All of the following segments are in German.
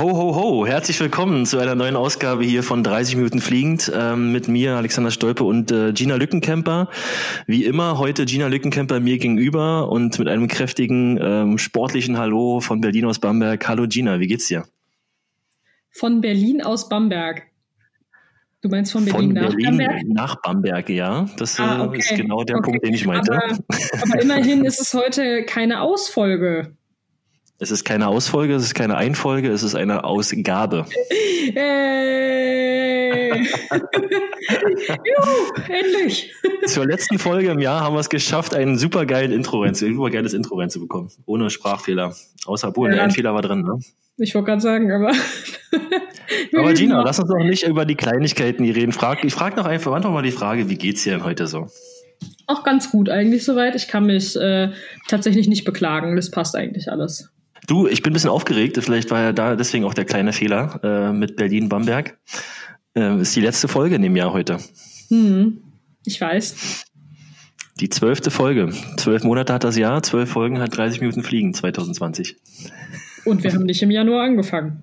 Ho, ho, ho, herzlich willkommen zu einer neuen Ausgabe hier von 30 Minuten Fliegend ähm, mit mir, Alexander Stolpe und äh, Gina Lückenkemper. Wie immer heute Gina Lückenkemper mir gegenüber und mit einem kräftigen, ähm, sportlichen Hallo von Berlin aus Bamberg. Hallo Gina, wie geht's dir? Von Berlin aus Bamberg. Du meinst von Berlin, von nach Berlin Bamberg? Nach Bamberg, ja. Das äh, ah, okay. ist genau der okay. Punkt, den ich meinte. Aber, aber immerhin ist es heute keine Ausfolge. Es ist keine Ausfolge, es ist keine Einfolge, es ist eine Ausgabe. Hey. Juhu, endlich! Zur letzten Folge im Jahr haben wir es geschafft, ein supergeiles Intro, ein supergeiles Intro reinzubekommen. Ohne Sprachfehler. Außer, obwohl, ja. ein Fehler war drin, ne? Ich wollte gerade sagen, aber. aber Gina, lass uns doch nicht über die Kleinigkeiten hier reden. Frag, ich frage noch einfach, einfach mal die Frage, wie geht's dir denn heute so? Auch ganz gut eigentlich soweit. Ich kann mich äh, tatsächlich nicht beklagen. Das passt eigentlich alles. Du, ich bin ein bisschen aufgeregt. Vielleicht war ja da deswegen auch der kleine Fehler äh, mit Berlin-Bamberg. Äh, ist die letzte Folge in dem Jahr heute. Hm, ich weiß. Die zwölfte Folge. Zwölf Monate hat das Jahr, zwölf Folgen hat 30 Minuten Fliegen 2020. Und wir haben nicht im Januar angefangen.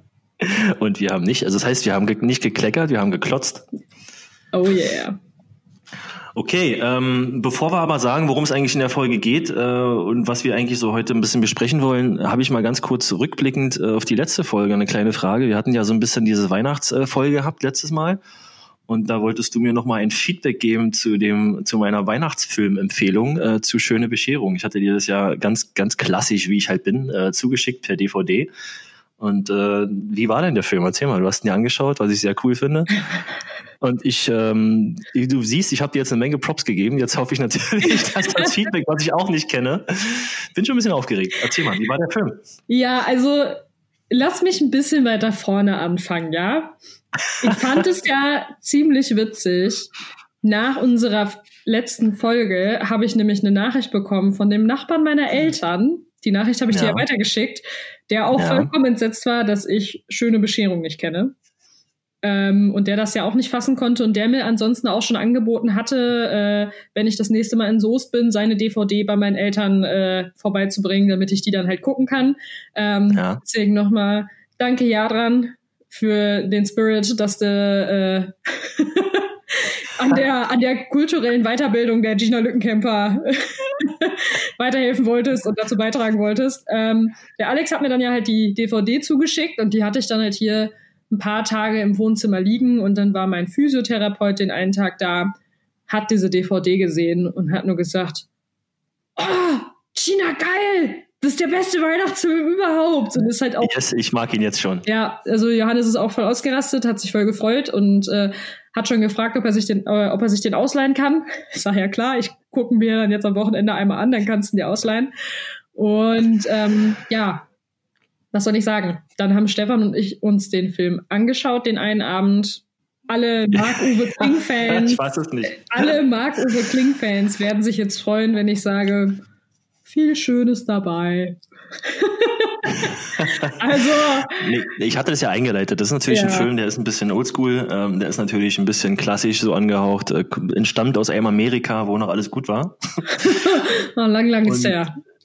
Und wir haben nicht, also das heißt, wir haben nicht gekleckert, wir haben geklotzt. Oh yeah. Okay, ähm, bevor wir aber sagen, worum es eigentlich in der Folge geht äh, und was wir eigentlich so heute ein bisschen besprechen wollen, habe ich mal ganz kurz rückblickend äh, auf die letzte Folge eine kleine Frage. Wir hatten ja so ein bisschen diese Weihnachtsfolge gehabt letztes Mal. Und da wolltest du mir nochmal ein Feedback geben zu dem, zu meiner Weihnachtsfilmempfehlung äh, zu Schöne Bescherung. Ich hatte dir das ja ganz, ganz klassisch, wie ich halt bin, äh, zugeschickt per DVD. Und äh, wie war denn der Film? Erzähl mal, du hast ihn dir angeschaut, was ich sehr cool finde. Und ich, ähm, du siehst, ich habe dir jetzt eine Menge Props gegeben. Jetzt hoffe ich natürlich, dass das Feedback, was ich auch nicht kenne, bin schon ein bisschen aufgeregt. Erzähl mal, wie war der Film? Ja, also lass mich ein bisschen weiter vorne anfangen, ja? Ich fand es ja ziemlich witzig. Nach unserer letzten Folge habe ich nämlich eine Nachricht bekommen von dem Nachbarn meiner Eltern. Die Nachricht habe ich ja. dir ja weitergeschickt, der auch ja. vollkommen entsetzt war, dass ich schöne Bescherung nicht kenne. Ähm, und der das ja auch nicht fassen konnte und der mir ansonsten auch schon angeboten hatte, äh, wenn ich das nächste Mal in Soest bin, seine DVD bei meinen Eltern äh, vorbeizubringen, damit ich die dann halt gucken kann. Ähm, ja. Deswegen nochmal danke Jadran für den Spirit, dass du äh, an, der, an der kulturellen Weiterbildung der Gina Lückenkemper weiterhelfen wolltest und dazu beitragen wolltest. Ähm, der Alex hat mir dann ja halt die DVD zugeschickt und die hatte ich dann halt hier ein paar Tage im Wohnzimmer liegen und dann war mein Physiotherapeut den einen Tag da, hat diese DVD gesehen und hat nur gesagt, oh, China, geil! Das ist der beste Weihnachtsfilm überhaupt. Und ist halt auch. Yes, ich mag ihn jetzt schon. Ja, also Johannes ist auch voll ausgerastet, hat sich voll gefreut und äh, hat schon gefragt, ob er sich den, äh, ob er sich den ausleihen kann. Ich sage ja klar, ich gucke mir dann jetzt am Wochenende einmal an, dann kannst du ihn dir ausleihen. Und ähm, ja, was soll ich sagen? Dann haben Stefan und ich uns den Film angeschaut, den einen Abend. Alle Marc-Uwe Kling-Fans. ich weiß es nicht. Alle Marc-Uwe Kling-Fans werden sich jetzt freuen, wenn ich sage, viel Schönes dabei. also. Nee, ich hatte das ja eingeleitet. Das ist natürlich ja. ein Film, der ist ein bisschen oldschool, ähm, der ist natürlich ein bisschen klassisch so angehaucht, äh, entstammt aus einem Amerika, wo noch alles gut war. oh, lang, lang ist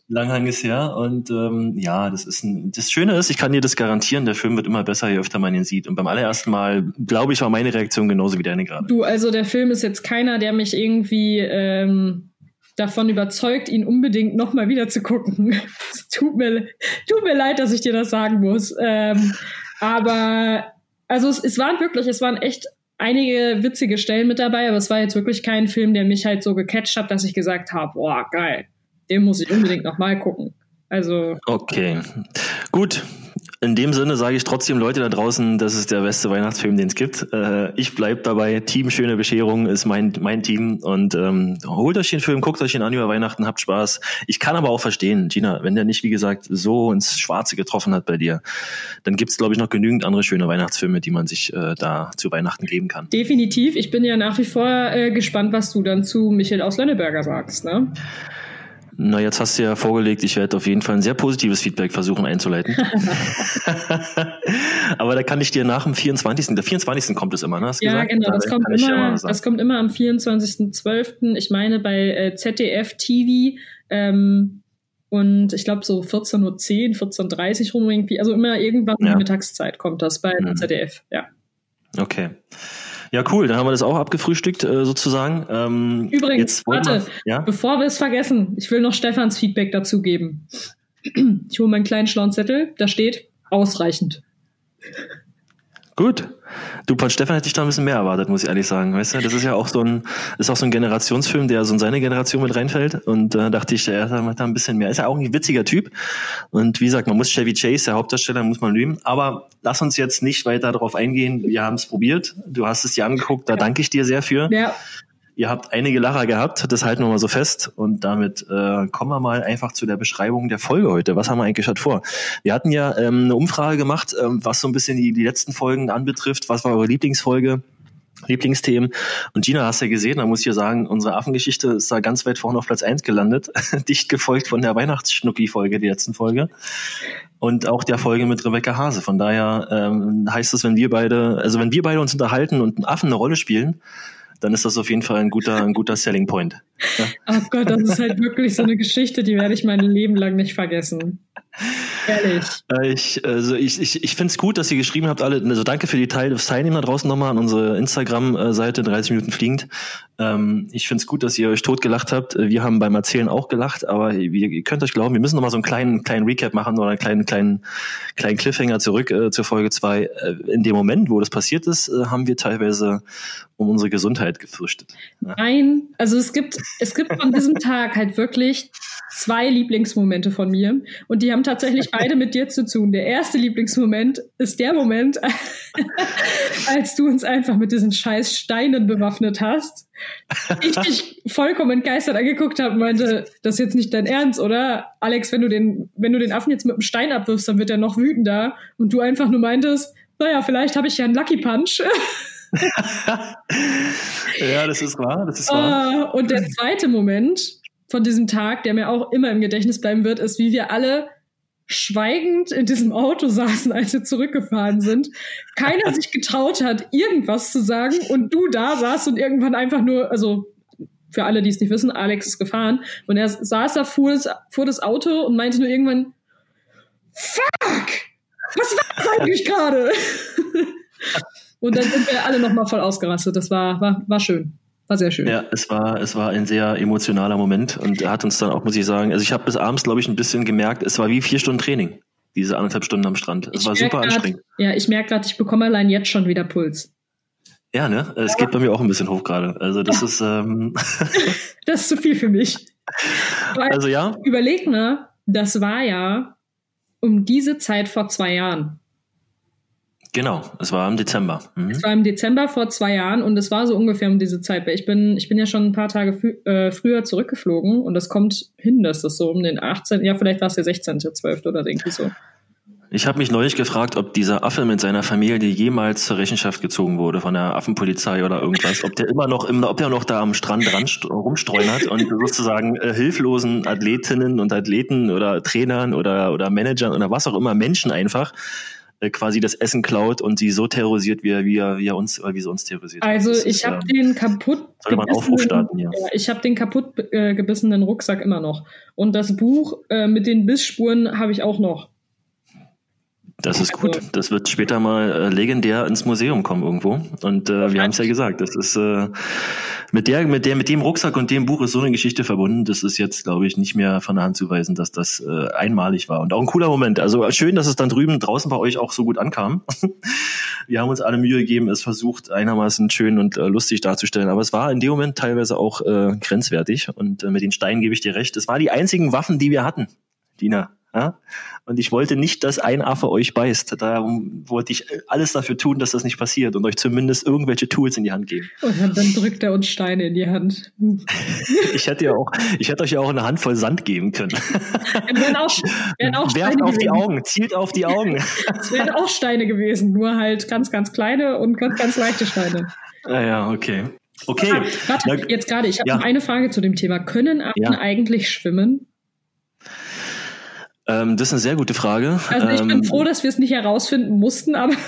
her. Langhanges her. Und ähm, ja, das ist ein, das Schöne ist, ich kann dir das garantieren, der Film wird immer besser, je öfter man ihn sieht. Und beim allerersten Mal, glaube ich, war meine Reaktion genauso wie deine gerade. Du, also der Film ist jetzt keiner, der mich irgendwie ähm, davon überzeugt, ihn unbedingt nochmal wieder zu gucken. tut mir, tut mir leid, dass ich dir das sagen muss. Ähm, aber also es, es waren wirklich, es waren echt einige witzige Stellen mit dabei, aber es war jetzt wirklich kein Film, der mich halt so gecatcht hat, dass ich gesagt habe, boah, geil den muss ich unbedingt nochmal gucken. Also. Okay. Gut. In dem Sinne sage ich trotzdem Leute da draußen, das ist der beste Weihnachtsfilm, den es gibt. Äh, ich bleib dabei. Team Schöne Bescherung ist mein, mein Team. Und ähm, holt euch den Film, guckt euch den an über Weihnachten, habt Spaß. Ich kann aber auch verstehen, Gina, wenn der nicht, wie gesagt, so ins Schwarze getroffen hat bei dir, dann gibt es, glaube ich, noch genügend andere schöne Weihnachtsfilme, die man sich äh, da zu Weihnachten geben kann. Definitiv. Ich bin ja nach wie vor äh, gespannt, was du dann zu Michael aus Lönneberger sagst. Ne? Na, jetzt hast du ja vorgelegt, ich werde auf jeden Fall ein sehr positives Feedback versuchen einzuleiten. Aber da kann ich dir nach dem 24. Der 24. kommt es immer, ne? ja, gesagt? genau, das kommt, immer, das kommt immer am 24.12. Ich meine, bei äh, ZDF TV ähm, Und ich glaube so 14.10 Uhr, 14.30 Uhr rum irgendwie. Also immer irgendwann ja. in Mittagszeit kommt das bei mhm. ZDF, ja. Okay. Ja, cool. Dann haben wir das auch abgefrühstückt, äh, sozusagen. Ähm, Übrigens, warte, wir, ja? bevor wir es vergessen, ich will noch Stefans Feedback dazu geben. Ich hole meinen kleinen schlauen Zettel, da steht ausreichend. Gut. Du, von Stefan hätte ich da ein bisschen mehr erwartet, muss ich ehrlich sagen. Weißt du, das ist ja auch so ein, ist auch so ein Generationsfilm, der so in seine Generation mit reinfällt. Und da äh, dachte ich, er macht da ein bisschen mehr. Ist ja auch ein witziger Typ. Und wie gesagt, man muss Chevy Chase, der Hauptdarsteller, muss man lieben. Aber lass uns jetzt nicht weiter darauf eingehen. Wir haben es probiert. Du hast es dir angeguckt, da danke ich dir sehr für. Ja. Ihr habt einige Lacher gehabt, das halten wir mal so fest. Und damit äh, kommen wir mal einfach zu der Beschreibung der Folge heute. Was haben wir eigentlich schon vor? Wir hatten ja ähm, eine Umfrage gemacht, ähm, was so ein bisschen die, die letzten Folgen anbetrifft. Was war eure Lieblingsfolge? Lieblingsthemen. Und Gina, hast ja gesehen, da muss ich ja sagen, unsere Affengeschichte ist da ganz weit vorne auf Platz eins gelandet. Dicht gefolgt von der Weihnachtsschnucki-Folge, die letzten Folge. Und auch der Folge mit Rebecca Hase. Von daher ähm, heißt es, wenn wir beide, also wenn wir beide uns unterhalten und einen Affen eine Rolle spielen, dann ist das auf jeden Fall ein guter, ein guter Selling Point. Ja. Oh Gott, das ist halt wirklich so eine Geschichte, die werde ich mein Leben lang nicht vergessen. Ehrlich. Äh, ich, also ich, ich, ich finde es gut, dass ihr geschrieben habt, alle. Also danke für die Teil des Teilnehmer draußen nochmal an unsere Instagram-Seite 30 Minuten fliegend. Ähm, ich finde es gut, dass ihr euch totgelacht habt. Wir haben beim Erzählen auch gelacht, aber ihr, ihr könnt euch glauben, wir müssen nochmal so einen kleinen, kleinen Recap machen oder einen kleinen, kleinen, kleinen Cliffhanger zurück äh, zur Folge 2. Äh, in dem Moment, wo das passiert ist, äh, haben wir teilweise um unsere Gesundheit gefürchtet. Ja. Nein, also es gibt, es gibt von diesem Tag halt wirklich zwei Lieblingsmomente von mir und die haben tatsächlich beide mit dir zu tun. Der erste Lieblingsmoment ist der Moment, als du uns einfach mit diesen scheiß Steinen bewaffnet hast. Ich dich vollkommen entgeistert angeguckt habe und meinte, das ist jetzt nicht dein Ernst, oder? Alex, wenn du den, wenn du den Affen jetzt mit einem Stein abwirfst, dann wird er noch wütender. Und du einfach nur meintest, naja, vielleicht habe ich ja einen Lucky Punch. ja, das ist wahr, das ist wahr. Uh, und der zweite Moment von diesem Tag, der mir auch immer im Gedächtnis bleiben wird, ist, wie wir alle schweigend in diesem Auto saßen, als wir zurückgefahren sind. Keiner sich getraut hat, irgendwas zu sagen und du da saßt und irgendwann einfach nur, also für alle, die es nicht wissen, Alex ist gefahren und er saß da vor das, vor das Auto und meinte nur irgendwann, fuck, was war das eigentlich gerade? und dann sind wir alle nochmal voll ausgerastet. Das war, war, war schön. War sehr schön. Ja, es war, es war ein sehr emotionaler Moment und er hat uns dann auch, muss ich sagen, also ich habe bis abends, glaube ich, ein bisschen gemerkt, es war wie vier Stunden Training, diese anderthalb Stunden am Strand. Es ich war super grad, anstrengend. Ja, ich merke gerade, ich bekomme allein jetzt schon wieder Puls. Ja, ne? Es ja. geht bei mir auch ein bisschen hoch gerade. Also das ja. ist. Ähm das ist zu viel für mich. Weil, also ja. Überleg mal, das war ja um diese Zeit vor zwei Jahren. Genau, es war im Dezember. Mhm. Es war im Dezember vor zwei Jahren und es war so ungefähr um diese Zeit, ich bin, ich bin ja schon ein paar Tage frü äh, früher zurückgeflogen und das kommt hin, dass das so um den 18., ja, vielleicht war es der 16.12. oder irgendwie so. Ich habe mich neulich gefragt, ob dieser Affe mit seiner Familie jemals zur Rechenschaft gezogen wurde von der Affenpolizei oder irgendwas, ob der immer noch, im, ob der noch da am Strand ran rumstreunert und sozusagen äh, hilflosen Athletinnen und Athleten oder Trainern oder, oder Managern oder was auch immer, Menschen einfach äh, quasi das Essen klaut und sie so terrorisiert, wie er, wie er, wie er uns, wie sie uns terrorisiert. Also das ich habe äh, den kaputt soll man Aufruf starten, ja. ja ich habe den kaputt äh, gebissenen Rucksack immer noch. Und das Buch äh, mit den Bissspuren habe ich auch noch. Das ist gut. Das wird später mal äh, legendär ins Museum kommen irgendwo. Und äh, wir haben es ja gesagt, das ist äh, mit der, mit der, mit dem Rucksack und dem Buch ist so eine Geschichte verbunden. Das ist jetzt, glaube ich, nicht mehr von der Hand zu weisen, dass das äh, einmalig war und auch ein cooler Moment. Also schön, dass es dann drüben draußen bei euch auch so gut ankam. wir haben uns alle Mühe gegeben, es versucht einigermaßen schön und äh, lustig darzustellen, aber es war in dem Moment teilweise auch äh, grenzwertig. Und äh, mit den Steinen gebe ich dir recht. Es war die einzigen Waffen, die wir hatten, Dina. Ja? Und ich wollte nicht, dass ein Affe euch beißt. Darum wollte ich alles dafür tun, dass das nicht passiert und euch zumindest irgendwelche Tools in die Hand geben. Und dann drückt er uns Steine in die Hand. ich hätte ja auch, ich hätte euch ja auch eine Handvoll Sand geben können. auch, auch Werft auf die Augen, zielt auf die Augen. es wären auch Steine gewesen, nur halt ganz, ganz kleine und ganz, ganz leichte Steine. Ah ja, okay. Okay. Warte, warte jetzt gerade, ich habe ja. noch eine Frage zu dem Thema. Können Affen ja. eigentlich schwimmen? Ähm, das ist eine sehr gute Frage. Also ich ähm, bin froh, dass wir es nicht herausfinden mussten, aber.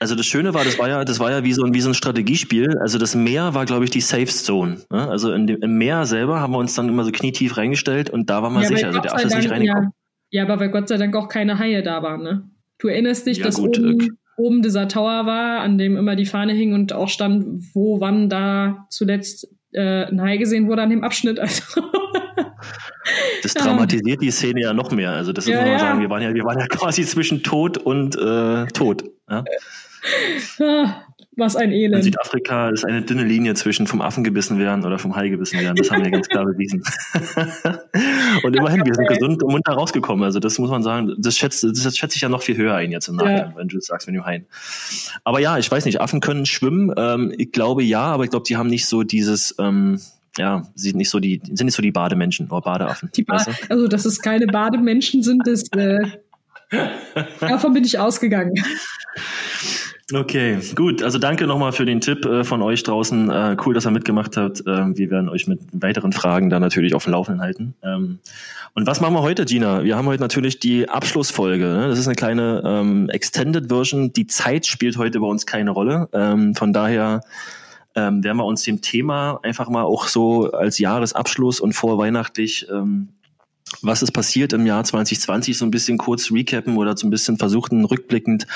Also das Schöne war, das war ja, das war ja wie so ein, wie so ein Strategiespiel. Also das Meer war, glaube ich, die Safe Zone. Ne? Also in dem, im Meer selber haben wir uns dann immer so knietief reingestellt und da war man ja, sicher. Also der Affe ist nicht reingekommen. Ja. ja, aber weil Gott sei Dank auch keine Haie da waren, ne? Du erinnerst dich, ja, dass gut, oben, okay. oben dieser Tower war, an dem immer die Fahne hing und auch stand, wo wann da zuletzt äh, ein Hai gesehen wurde an dem Abschnitt. Also das dramatisiert die Szene ja noch mehr. Also das ja, muss man ja. sagen, wir waren ja, wir waren ja quasi zwischen Tod und äh, Tod. Ja? Ah, was ein Elend. In Südafrika ist eine dünne Linie zwischen vom Affen gebissen werden oder vom Hai gebissen werden. Das haben wir ganz klar bewiesen. und immerhin, wir sind gesund und munter rausgekommen. Also das muss man sagen, das schätze, das schätze ich ja noch viel höher ein jetzt im Nachhinein, ja. wenn du sagst, wenn du Hain. Aber ja, ich weiß nicht, Affen können schwimmen. Ähm, ich glaube ja, aber ich glaube, die haben nicht so dieses... Ähm, ja, sind nicht so die, sind nicht so die Bademenschen oder Badeaffen. Die ba weißt du? Also, dass es keine Bademenschen sind, das, äh, davon bin ich ausgegangen. Okay, gut. Also danke nochmal für den Tipp äh, von euch draußen. Äh, cool, dass ihr mitgemacht habt. Äh, wir werden euch mit weiteren Fragen da natürlich auf dem Laufenden halten. Ähm, und was machen wir heute, Gina? Wir haben heute natürlich die Abschlussfolge. Ne? Das ist eine kleine ähm, Extended Version. Die Zeit spielt heute bei uns keine Rolle. Ähm, von daher ähm, werden wir uns dem Thema einfach mal auch so als Jahresabschluss und vorweihnachtlich ähm, was ist passiert im Jahr 2020, so ein bisschen kurz recappen oder so ein bisschen versuchen, rückblickend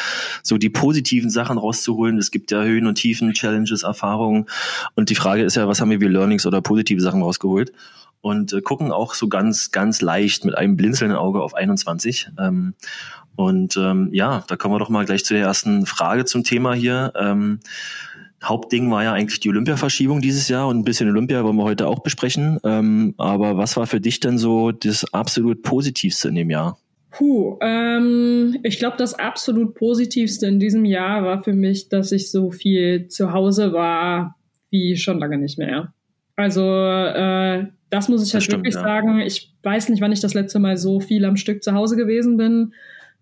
so die positiven Sachen rauszuholen. Es gibt ja Höhen und Tiefen, Challenges, Erfahrungen. Und die Frage ist ja, was haben wir wie Learnings oder positive Sachen rausgeholt? Und äh, gucken auch so ganz, ganz leicht mit einem blinzelnden Auge auf 21. Ähm, und ähm, ja, da kommen wir doch mal gleich zu der ersten Frage zum Thema hier. Ähm, Hauptding war ja eigentlich die Olympiaverschiebung dieses Jahr und ein bisschen Olympia wollen wir heute auch besprechen. Ähm, aber was war für dich denn so das absolut Positivste in dem Jahr? Puh, ähm, ich glaube, das absolut Positivste in diesem Jahr war für mich, dass ich so viel zu Hause war wie schon lange nicht mehr. Also äh, das muss ich halt stimmt, wirklich ja. sagen. Ich weiß nicht, wann ich das letzte Mal so viel am Stück zu Hause gewesen bin.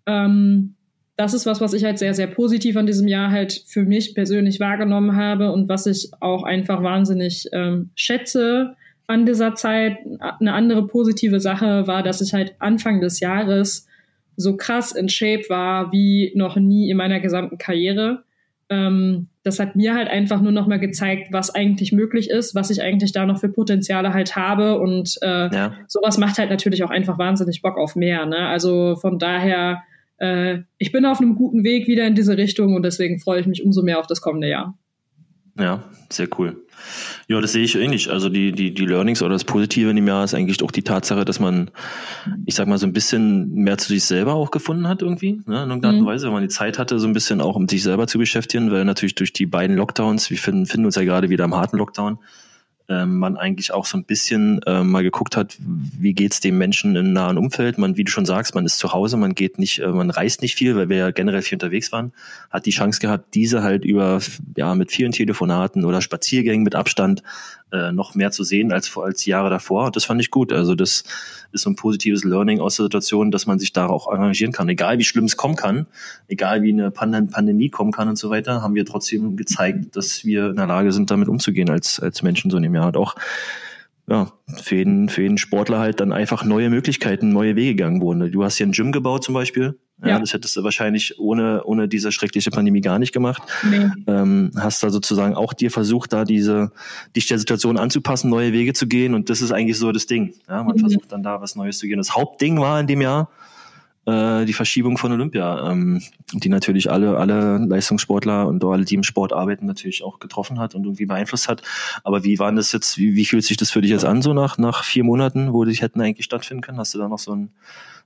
Ähm, das ist was, was ich halt sehr, sehr positiv an diesem Jahr halt für mich persönlich wahrgenommen habe und was ich auch einfach wahnsinnig ähm, schätze an dieser Zeit. Eine andere positive Sache war, dass ich halt Anfang des Jahres so krass in Shape war wie noch nie in meiner gesamten Karriere. Ähm, das hat mir halt einfach nur noch mal gezeigt, was eigentlich möglich ist, was ich eigentlich da noch für Potenziale halt habe und äh, ja. sowas macht halt natürlich auch einfach wahnsinnig Bock auf mehr. Ne? Also von daher äh, ich bin auf einem guten Weg wieder in diese Richtung und deswegen freue ich mich umso mehr auf das kommende Jahr. Ja, sehr cool. Ja, das sehe ich ähnlich. Also die, die, die Learnings oder das Positive in dem Jahr ist eigentlich auch die Tatsache, dass man, ich sag mal, so ein bisschen mehr zu sich selber auch gefunden hat irgendwie. Ne? In irgendeiner mhm. Weise, wenn man die Zeit hatte, so ein bisschen auch um sich selber zu beschäftigen, weil natürlich durch die beiden Lockdowns, wir finden, finden uns ja gerade wieder im harten Lockdown, man eigentlich auch so ein bisschen äh, mal geguckt hat, wie geht's dem Menschen im nahen Umfeld. Man, wie du schon sagst, man ist zu Hause, man geht nicht, äh, man reist nicht viel, weil wir ja generell viel unterwegs waren, hat die Chance gehabt, diese halt über, ja, mit vielen Telefonaten oder Spaziergängen mit Abstand äh, noch mehr zu sehen als, als Jahre davor. Das fand ich gut. Also das ist so ein positives Learning aus der Situation, dass man sich da auch engagieren kann. Egal wie schlimm es kommen kann, egal wie eine Pandemie kommen kann und so weiter, haben wir trotzdem gezeigt, dass wir in der Lage sind, damit umzugehen als, als Menschen so in dem Jahr. Und auch ja, für jeden, für jeden Sportler halt dann einfach neue Möglichkeiten, neue Wege gegangen wurden. Du hast hier ein Gym gebaut zum Beispiel. Ja, ja. das hättest du wahrscheinlich ohne, ohne diese schreckliche Pandemie gar nicht gemacht. Nee. Ähm, hast da sozusagen auch dir versucht, da diese, dich der Situation anzupassen, neue Wege zu gehen. Und das ist eigentlich so das Ding. Ja, man mhm. versucht dann da was Neues zu gehen. Das Hauptding war in dem Jahr, äh, die Verschiebung von Olympia, ähm, die natürlich alle, alle Leistungssportler und alle, die im Sport arbeiten, natürlich auch getroffen hat und irgendwie beeinflusst hat. Aber wie waren das jetzt, wie, wie fühlt sich das für dich jetzt an, so nach, nach vier Monaten, wo die hätten eigentlich stattfinden können? Hast du da noch so ein,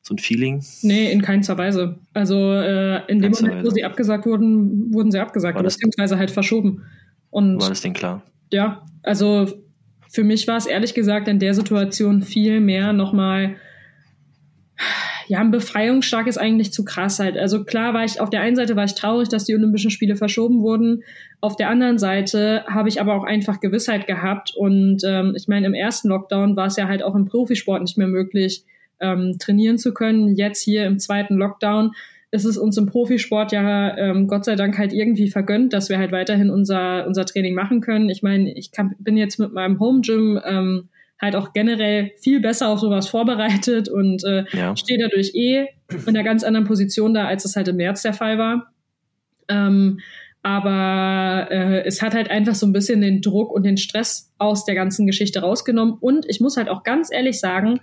so ein Feeling? Nee, in keinster Weise. Also äh, in dem Moment, Weise. wo sie abgesagt wurden, wurden sie abgesagt, beziehungsweise halt verschoben. Und war das denn klar? Ja, also für mich war es ehrlich gesagt in der Situation viel mehr nochmal ja, ein Befreiungsschlag ist eigentlich zu krass halt. Also klar war ich, auf der einen Seite war ich traurig, dass die Olympischen Spiele verschoben wurden. Auf der anderen Seite habe ich aber auch einfach Gewissheit gehabt. Und ähm, ich meine, im ersten Lockdown war es ja halt auch im Profisport nicht mehr möglich, ähm, trainieren zu können. Jetzt hier im zweiten Lockdown ist es uns im Profisport ja ähm, Gott sei Dank halt irgendwie vergönnt, dass wir halt weiterhin unser, unser Training machen können. Ich meine, ich kann, bin jetzt mit meinem Home Gym ähm, halt auch generell viel besser auf sowas vorbereitet und äh, ja. stehe dadurch eh in einer ganz anderen Position da, als es halt im März der Fall war. Ähm, aber äh, es hat halt einfach so ein bisschen den Druck und den Stress aus der ganzen Geschichte rausgenommen. Und ich muss halt auch ganz ehrlich sagen,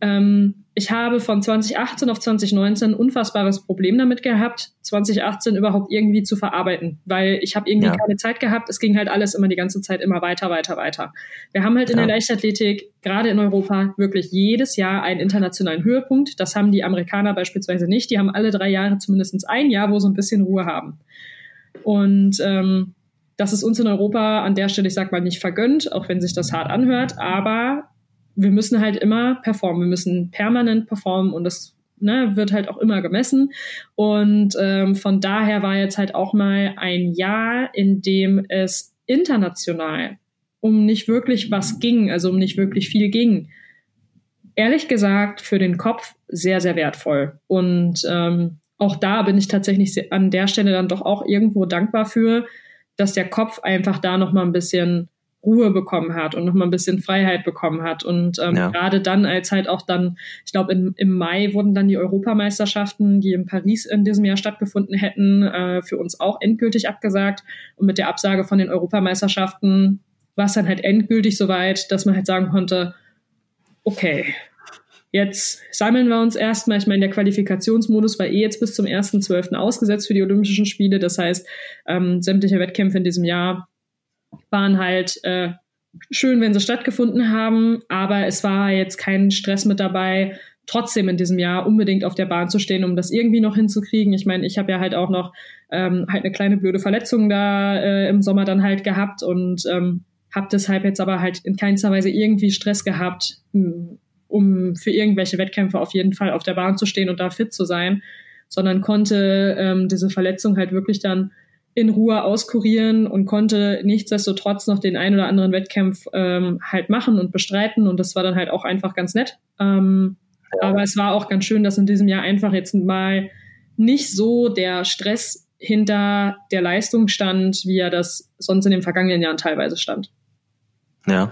ähm, ich habe von 2018 auf 2019 ein unfassbares Problem damit gehabt, 2018 überhaupt irgendwie zu verarbeiten, weil ich habe irgendwie ja. keine Zeit gehabt. Es ging halt alles immer die ganze Zeit immer weiter, weiter, weiter. Wir haben halt in ja. der Leichtathletik, gerade in Europa, wirklich jedes Jahr einen internationalen Höhepunkt. Das haben die Amerikaner beispielsweise nicht. Die haben alle drei Jahre zumindest ein Jahr, wo sie ein bisschen Ruhe haben. Und ähm, das ist uns in Europa an der Stelle, ich sag mal, nicht vergönnt, auch wenn sich das hart anhört, aber wir müssen halt immer performen, wir müssen permanent performen und das ne, wird halt auch immer gemessen. Und ähm, von daher war jetzt halt auch mal ein Jahr, in dem es international um nicht wirklich was ging, also um nicht wirklich viel ging. Ehrlich gesagt, für den Kopf sehr, sehr wertvoll. Und ähm, auch da bin ich tatsächlich an der Stelle dann doch auch irgendwo dankbar für, dass der Kopf einfach da noch mal ein bisschen Ruhe bekommen hat und nochmal ein bisschen Freiheit bekommen hat. Und ähm, ja. gerade dann, als halt auch dann, ich glaube, im Mai wurden dann die Europameisterschaften, die in Paris in diesem Jahr stattgefunden hätten, äh, für uns auch endgültig abgesagt. Und mit der Absage von den Europameisterschaften war es dann halt endgültig soweit, dass man halt sagen konnte, okay, Jetzt sammeln wir uns erstmal. Ich meine, der Qualifikationsmodus war eh jetzt bis zum 1.12. ausgesetzt für die Olympischen Spiele. Das heißt, ähm, sämtliche Wettkämpfe in diesem Jahr waren halt äh, schön, wenn sie stattgefunden haben, aber es war jetzt kein Stress mit dabei, trotzdem in diesem Jahr unbedingt auf der Bahn zu stehen, um das irgendwie noch hinzukriegen. Ich meine, ich habe ja halt auch noch ähm, halt eine kleine blöde Verletzung da äh, im Sommer dann halt gehabt und ähm, habe deshalb jetzt aber halt in keinster Weise irgendwie Stress gehabt, hm, um für irgendwelche Wettkämpfe auf jeden Fall auf der Bahn zu stehen und da fit zu sein, sondern konnte ähm, diese Verletzung halt wirklich dann in Ruhe auskurieren und konnte nichtsdestotrotz noch den ein oder anderen Wettkampf ähm, halt machen und bestreiten. Und das war dann halt auch einfach ganz nett. Ähm, ja. Aber es war auch ganz schön, dass in diesem Jahr einfach jetzt mal nicht so der Stress hinter der Leistung stand, wie er das sonst in den vergangenen Jahren teilweise stand. Ja.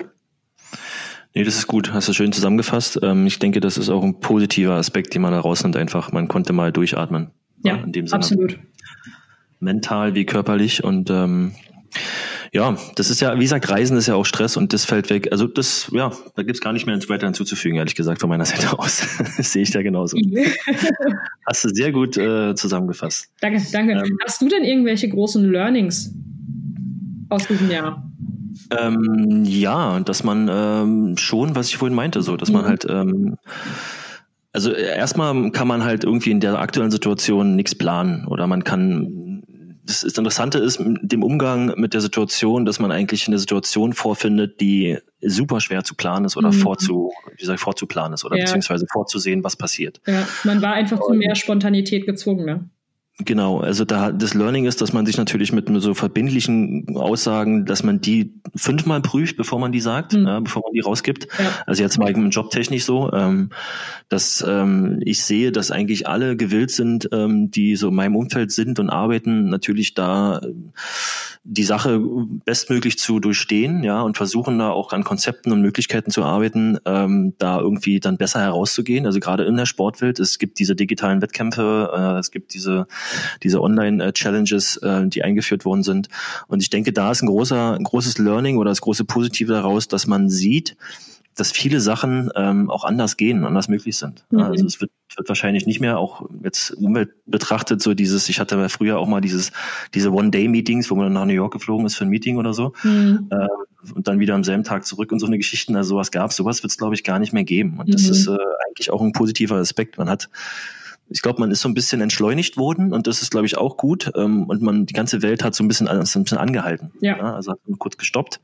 Nee, das ist gut, hast du schön zusammengefasst. Ähm, ich denke, das ist auch ein positiver Aspekt, den man da rausnimmt, einfach. Man konnte mal durchatmen. Ja, in dem Sinne. absolut mental wie körperlich und ähm, ja, das ist ja, wie gesagt, Reisen ist ja auch Stress und das fällt weg. Also das, ja, da gibt's gar nicht mehr weiter hinzuzufügen, ehrlich gesagt, von meiner Seite aus. das sehe ich da genauso. Hast du sehr gut äh, zusammengefasst. Danke, danke. Ähm, Hast du denn irgendwelche großen Learnings aus diesem Jahr? Ähm, ja, dass man ähm, schon, was ich vorhin meinte, so, dass mhm. man halt ähm, also erstmal kann man halt irgendwie in der aktuellen Situation nichts planen oder man kann das, das Interessante ist dem Umgang mit der Situation, dass man eigentlich eine Situation vorfindet, die super schwer zu planen ist oder mhm. vorzu, wie ich, vorzuplanen ist oder ja. beziehungsweise vorzusehen, was passiert. Ja, man war einfach zu mehr Spontanität gezwungen. Ne? Genau, also da das Learning ist, dass man sich natürlich mit so verbindlichen Aussagen, dass man die fünfmal prüft, bevor man die sagt, mhm. ja, bevor man die rausgibt. Ja. Also jetzt mal im Job technisch so, ähm, dass ähm, ich sehe, dass eigentlich alle gewillt sind, ähm, die so in meinem Umfeld sind und arbeiten, natürlich da äh, die Sache bestmöglich zu durchstehen, ja, und versuchen da auch an Konzepten und Möglichkeiten zu arbeiten, ähm, da irgendwie dann besser herauszugehen. Also gerade in der Sportwelt, es gibt diese digitalen Wettkämpfe, äh, es gibt diese diese Online-Challenges, äh, die eingeführt worden sind. Und ich denke, da ist ein großer, ein großes Learning oder das große Positive daraus, dass man sieht, dass viele Sachen ähm, auch anders gehen, anders möglich sind. Mhm. Also es wird, wird wahrscheinlich nicht mehr auch jetzt Umwelt betrachtet, so dieses, ich hatte früher auch mal dieses, diese One-Day-Meetings, wo man dann nach New York geflogen ist für ein Meeting oder so. Mhm. Ähm, und dann wieder am selben Tag zurück und so eine Geschichten, also sowas gab Sowas wird es, glaube ich, gar nicht mehr geben. Und mhm. das ist äh, eigentlich auch ein positiver Aspekt. Man hat ich glaube, man ist so ein bisschen entschleunigt worden und das ist, glaube ich, auch gut. Ähm, und man, die ganze Welt hat so ein bisschen, ein bisschen angehalten. Ja. ja. Also hat kurz gestoppt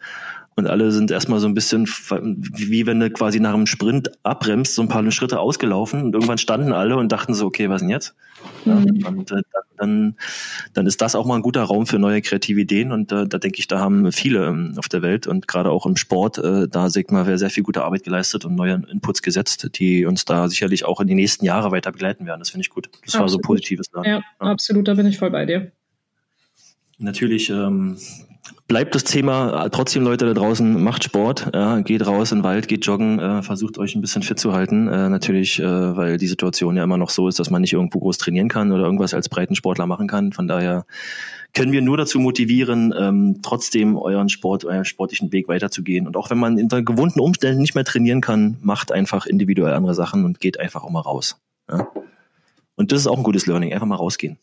und alle sind erstmal so ein bisschen, wie wenn du quasi nach einem Sprint abbremst, so ein paar Schritte ausgelaufen und irgendwann standen alle und dachten so, okay, was denn jetzt? Mhm. Und äh, dann, dann ist das auch mal ein guter Raum für neue kreative Ideen und äh, da denke ich, da haben viele ähm, auf der Welt und gerade auch im Sport, äh, da Sigma wäre sehr viel gute Arbeit geleistet und neue Inputs gesetzt, die uns da sicherlich auch in die nächsten Jahre weiter begleiten werden. Das finde ich gut. Das absolut. war so positives. Ja, ja, absolut, da bin ich voll bei dir. Natürlich ähm, bleibt das Thema trotzdem, Leute da draußen, macht Sport, ja, geht raus in den Wald, geht joggen, äh, versucht euch ein bisschen fit zu halten. Äh, natürlich, äh, weil die Situation ja immer noch so ist, dass man nicht irgendwo groß trainieren kann oder irgendwas als Breitensportler machen kann. Von daher können wir nur dazu motivieren, ähm, trotzdem euren Sport, euren sportlichen Weg weiterzugehen. Und auch wenn man in gewohnten Umständen nicht mehr trainieren kann, macht einfach individuell andere Sachen und geht einfach auch mal raus. Ja? Und das ist auch ein gutes Learning, einfach mal rausgehen.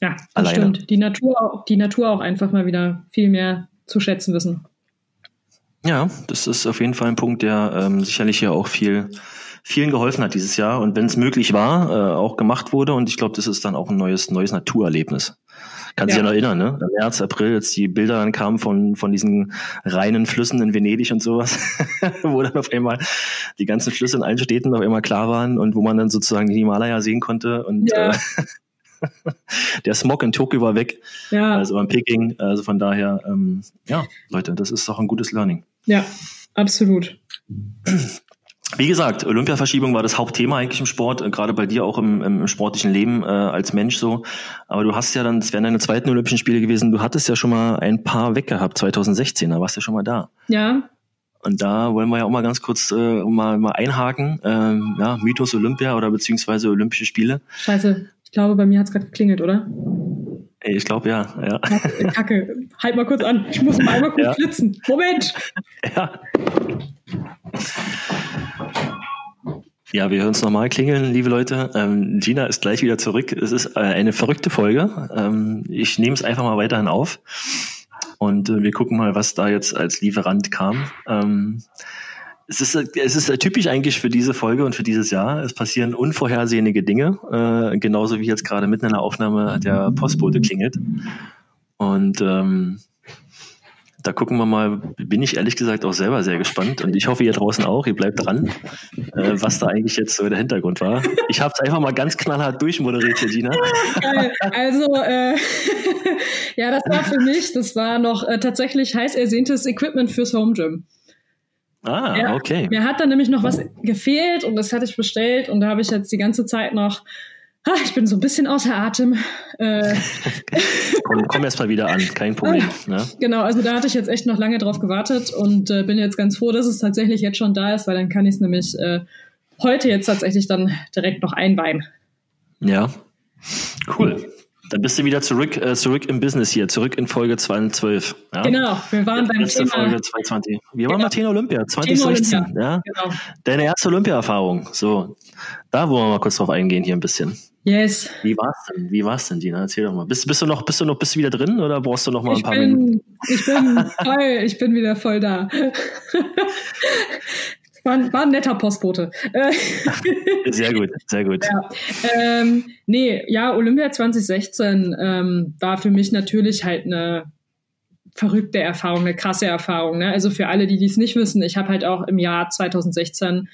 Ja, das Alleine. stimmt. Die Natur, die Natur auch einfach mal wieder viel mehr zu schätzen wissen. Ja, das ist auf jeden Fall ein Punkt, der ähm, sicherlich ja auch viel, vielen geholfen hat dieses Jahr und wenn es möglich war, äh, auch gemacht wurde und ich glaube, das ist dann auch ein neues, neues Naturerlebnis. Kann ja. sich ja noch erinnern, ne? Im März, April, als die Bilder dann kamen von, von diesen reinen Flüssen in Venedig und sowas, wo dann auf einmal die ganzen Flüsse in allen Städten auf einmal klar waren und wo man dann sozusagen die Himalaya sehen konnte und ja. äh, der Smog in Tokio war weg, ja. also in Peking. Also von daher, ähm, ja, Leute, das ist auch ein gutes Learning. Ja, absolut. Wie gesagt, Olympiaverschiebung war das Hauptthema eigentlich im Sport, äh, gerade bei dir auch im, im sportlichen Leben äh, als Mensch so. Aber du hast ja dann, es wären deine zweiten Olympischen Spiele gewesen, du hattest ja schon mal ein paar weggehabt, 2016, da warst du ja schon mal da. Ja. Und da wollen wir ja auch mal ganz kurz äh, mal, mal einhaken. Ähm, ja, Mythos Olympia oder beziehungsweise Olympische Spiele. Scheiße, ich glaube, bei mir hat es gerade geklingelt, oder? Ich glaube ja, ja. Kacke, halt mal kurz an. Ich muss mal einmal kurz ja. flitzen. Moment! Ja. Ja, wir hören es nochmal klingeln, liebe Leute. Ähm, Gina ist gleich wieder zurück. Es ist äh, eine verrückte Folge. Ähm, ich nehme es einfach mal weiterhin auf. Und äh, wir gucken mal, was da jetzt als Lieferant kam. Ähm, es ist, es ist typisch eigentlich für diese Folge und für dieses Jahr. Es passieren unvorhersehene Dinge, äh, genauso wie jetzt gerade mitten in der Aufnahme der Postbote klingelt. Und ähm, da gucken wir mal, bin ich ehrlich gesagt auch selber sehr gespannt und ich hoffe, ihr draußen auch, ihr bleibt dran, äh, was da eigentlich jetzt so der Hintergrund war. Ich habe es einfach mal ganz knallhart durchmoderiert Gina. Also, äh, ja, das war für mich, das war noch äh, tatsächlich heiß ersehntes Equipment fürs Home Gym. Ah, ja, okay. Mir hat dann nämlich noch was gefehlt und das hatte ich bestellt und da habe ich jetzt die ganze Zeit noch Ah, ich bin so ein bisschen außer Atem. Äh, komm, komm erst mal wieder an, kein Problem. Ne? Genau, also da hatte ich jetzt echt noch lange drauf gewartet und äh, bin jetzt ganz froh, dass es tatsächlich jetzt schon da ist, weil dann kann ich es nämlich äh, heute jetzt tatsächlich dann direkt noch einweihen. Ja, cool. Dann bist du wieder zurück, äh, zurück im Business hier, zurück in Folge 212. Ja? Genau, wir waren beim Thema. Folge 220. Wir genau. waren bei Olympia 2016. Olympia. Ja? Genau. Deine erste Olympia-Erfahrung. So, da wollen wir mal kurz drauf eingehen hier ein bisschen. Yes. Wie war's denn? Wie war's denn, Dina? Erzähl doch mal. Bist, bist du noch, bist du noch, bist du wieder drin oder brauchst du noch mal ein ich paar bin, Minuten? Ich bin voll, ich bin wieder voll da. War, war ein netter Postbote. sehr gut, sehr gut. Ja. Ähm, nee, ja, Olympia 2016 ähm, war für mich natürlich halt eine verrückte Erfahrung, eine krasse Erfahrung. Ne? Also für alle, die dies nicht wissen, ich habe halt auch im Jahr 2016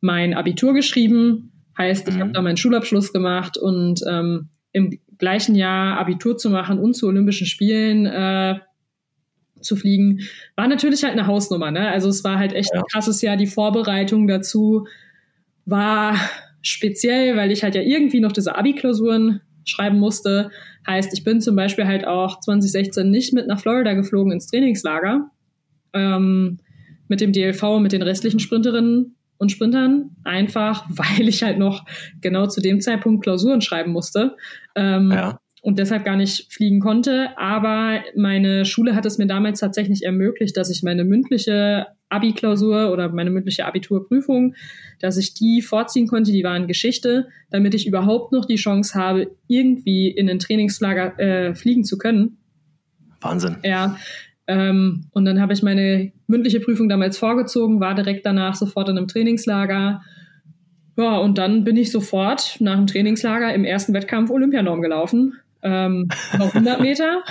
mein Abitur geschrieben. Heißt, ich mhm. habe da meinen Schulabschluss gemacht und ähm, im gleichen Jahr Abitur zu machen und zu Olympischen Spielen äh, zu fliegen, war natürlich halt eine Hausnummer. Ne? Also es war halt echt ja. ein krasses Jahr. Die Vorbereitung dazu war speziell, weil ich halt ja irgendwie noch diese Abi-Klausuren schreiben musste. Heißt, ich bin zum Beispiel halt auch 2016 nicht mit nach Florida geflogen ins Trainingslager ähm, mit dem DLV, mit den restlichen Sprinterinnen und Sprintern, einfach weil ich halt noch genau zu dem Zeitpunkt Klausuren schreiben musste. Ähm, ja und deshalb gar nicht fliegen konnte. Aber meine Schule hat es mir damals tatsächlich ermöglicht, dass ich meine mündliche Abi-Klausur oder meine mündliche Abiturprüfung, dass ich die vorziehen konnte, die waren Geschichte, damit ich überhaupt noch die Chance habe, irgendwie in ein Trainingslager äh, fliegen zu können. Wahnsinn. Ja. Ähm, und dann habe ich meine mündliche Prüfung damals vorgezogen, war direkt danach sofort in einem Trainingslager. Ja, und dann bin ich sofort nach dem Trainingslager im ersten Wettkampf Olympianorm gelaufen ähm, noch 100 Meter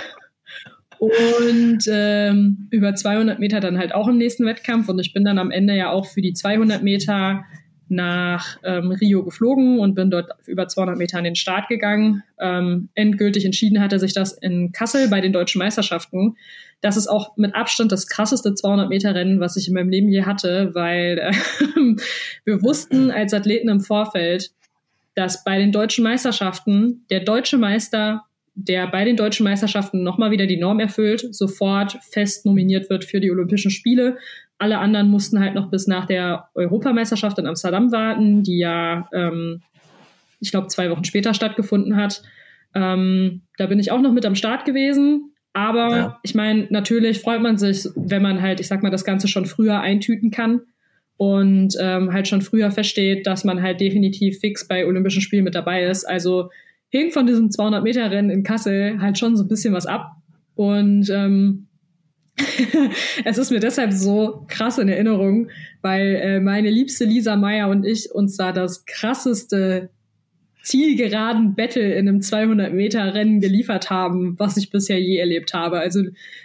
und ähm, über 200 Meter dann halt auch im nächsten Wettkampf. Und ich bin dann am Ende ja auch für die 200 Meter nach ähm, Rio geflogen und bin dort über 200 Meter an den Start gegangen. Ähm, endgültig entschieden hatte sich das in Kassel bei den deutschen Meisterschaften. Das ist auch mit Abstand das krasseste 200 Meter Rennen, was ich in meinem Leben je hatte, weil äh, wir wussten als Athleten im Vorfeld, dass bei den deutschen Meisterschaften der deutsche Meister der bei den deutschen Meisterschaften nochmal wieder die Norm erfüllt, sofort fest nominiert wird für die Olympischen Spiele. Alle anderen mussten halt noch bis nach der Europameisterschaft in Amsterdam warten, die ja, ähm, ich glaube, zwei Wochen später stattgefunden hat. Ähm, da bin ich auch noch mit am Start gewesen. Aber ja. ich meine, natürlich freut man sich, wenn man halt, ich sag mal, das Ganze schon früher eintüten kann und ähm, halt schon früher feststeht, dass man halt definitiv fix bei Olympischen Spielen mit dabei ist. Also hing von diesem 200-Meter-Rennen in Kassel halt schon so ein bisschen was ab. Und ähm, es ist mir deshalb so krass in Erinnerung, weil äh, meine liebste Lisa Meyer und ich uns da das krasseste zielgeraden Battle in einem 200 Meter Rennen geliefert haben, was ich bisher je erlebt habe. Also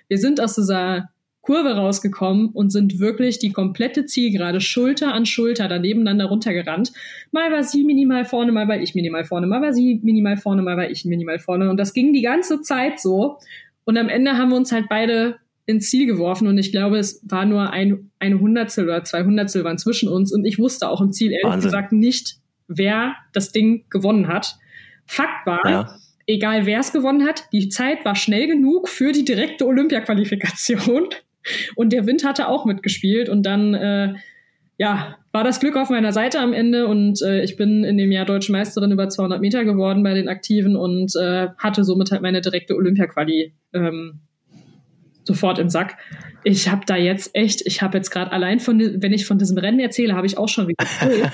wir sind aus dieser Kurve rausgekommen und sind wirklich die komplette Zielgerade Schulter an Schulter da nebeneinander runtergerannt. Mal war sie minimal vorne, mal war ich minimal vorne, mal war sie minimal vorne, mal war ich minimal vorne. Und das ging die ganze Zeit so. Und am Ende haben wir uns halt beide ins Ziel geworfen und ich glaube, es war nur ein, eine Hundertstel oder zwei Hundertstel waren zwischen uns und ich wusste auch im Ziel ehrlich Wahnsinn. gesagt nicht, wer das Ding gewonnen hat. Fakt war, ja. egal wer es gewonnen hat, die Zeit war schnell genug für die direkte Olympia-Qualifikation. Und der Wind hatte auch mitgespielt. Und dann, äh, ja, war das Glück auf meiner Seite am Ende. Und äh, ich bin in dem Jahr Deutsche Meisterin über 200 Meter geworden bei den Aktiven und äh, hatte somit halt meine direkte Olympia-Quali ähm, sofort im Sack ich habe da jetzt echt, ich habe jetzt gerade allein von, wenn ich von diesem Rennen erzähle, habe ich auch schon wieder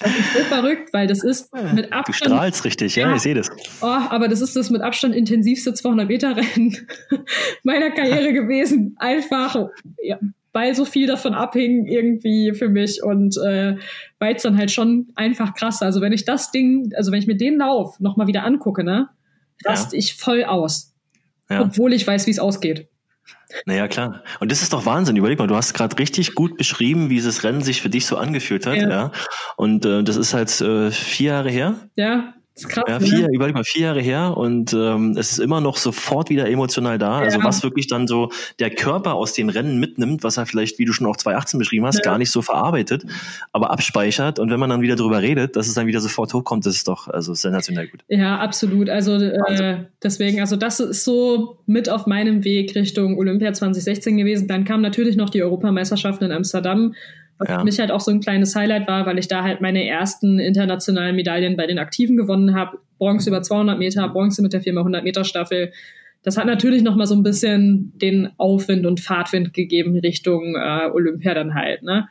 Das ist so verrückt, weil das ist mit Abstand. Du strahlst richtig, ja, ja ich sehe das. Oh, aber das ist das mit Abstand intensivste 200 Meter Rennen meiner Karriere gewesen. Einfach, ja, weil so viel davon abhing irgendwie für mich und äh, weil es dann halt schon einfach krass. Also wenn ich das Ding, also wenn ich mir den Lauf nochmal wieder angucke, ne, raste ja. ich voll aus. Ja. Obwohl ich weiß, wie es ausgeht. Naja, klar. Und das ist doch Wahnsinn. Überleg mal, du hast gerade richtig gut beschrieben, wie dieses Rennen sich für dich so angefühlt hat. Ja. ja. Und äh, das ist halt äh, vier Jahre her. Ja. Krass, ja, vier, ne? überleg mal, vier Jahre her und ähm, es ist immer noch sofort wieder emotional da. Also ja. Also was wirklich dann so der Körper aus den Rennen mitnimmt, was er vielleicht, wie du schon auch 2018 beschrieben hast, ja. gar nicht so verarbeitet, aber abspeichert und wenn man dann wieder drüber redet, dass es dann wieder sofort hochkommt, das ist doch also sensationell gut. Ja, absolut. Also äh, deswegen, also das ist so mit auf meinem Weg Richtung Olympia 2016 gewesen. Dann kam natürlich noch die Europameisterschaften in Amsterdam was ja. für mich halt auch so ein kleines Highlight war, weil ich da halt meine ersten internationalen Medaillen bei den Aktiven gewonnen habe. Bronze über 200 Meter, Bronze mit der 4x100 Meter Staffel. Das hat natürlich noch mal so ein bisschen den Aufwind und Fahrtwind gegeben Richtung äh, Olympia dann halt. Ne?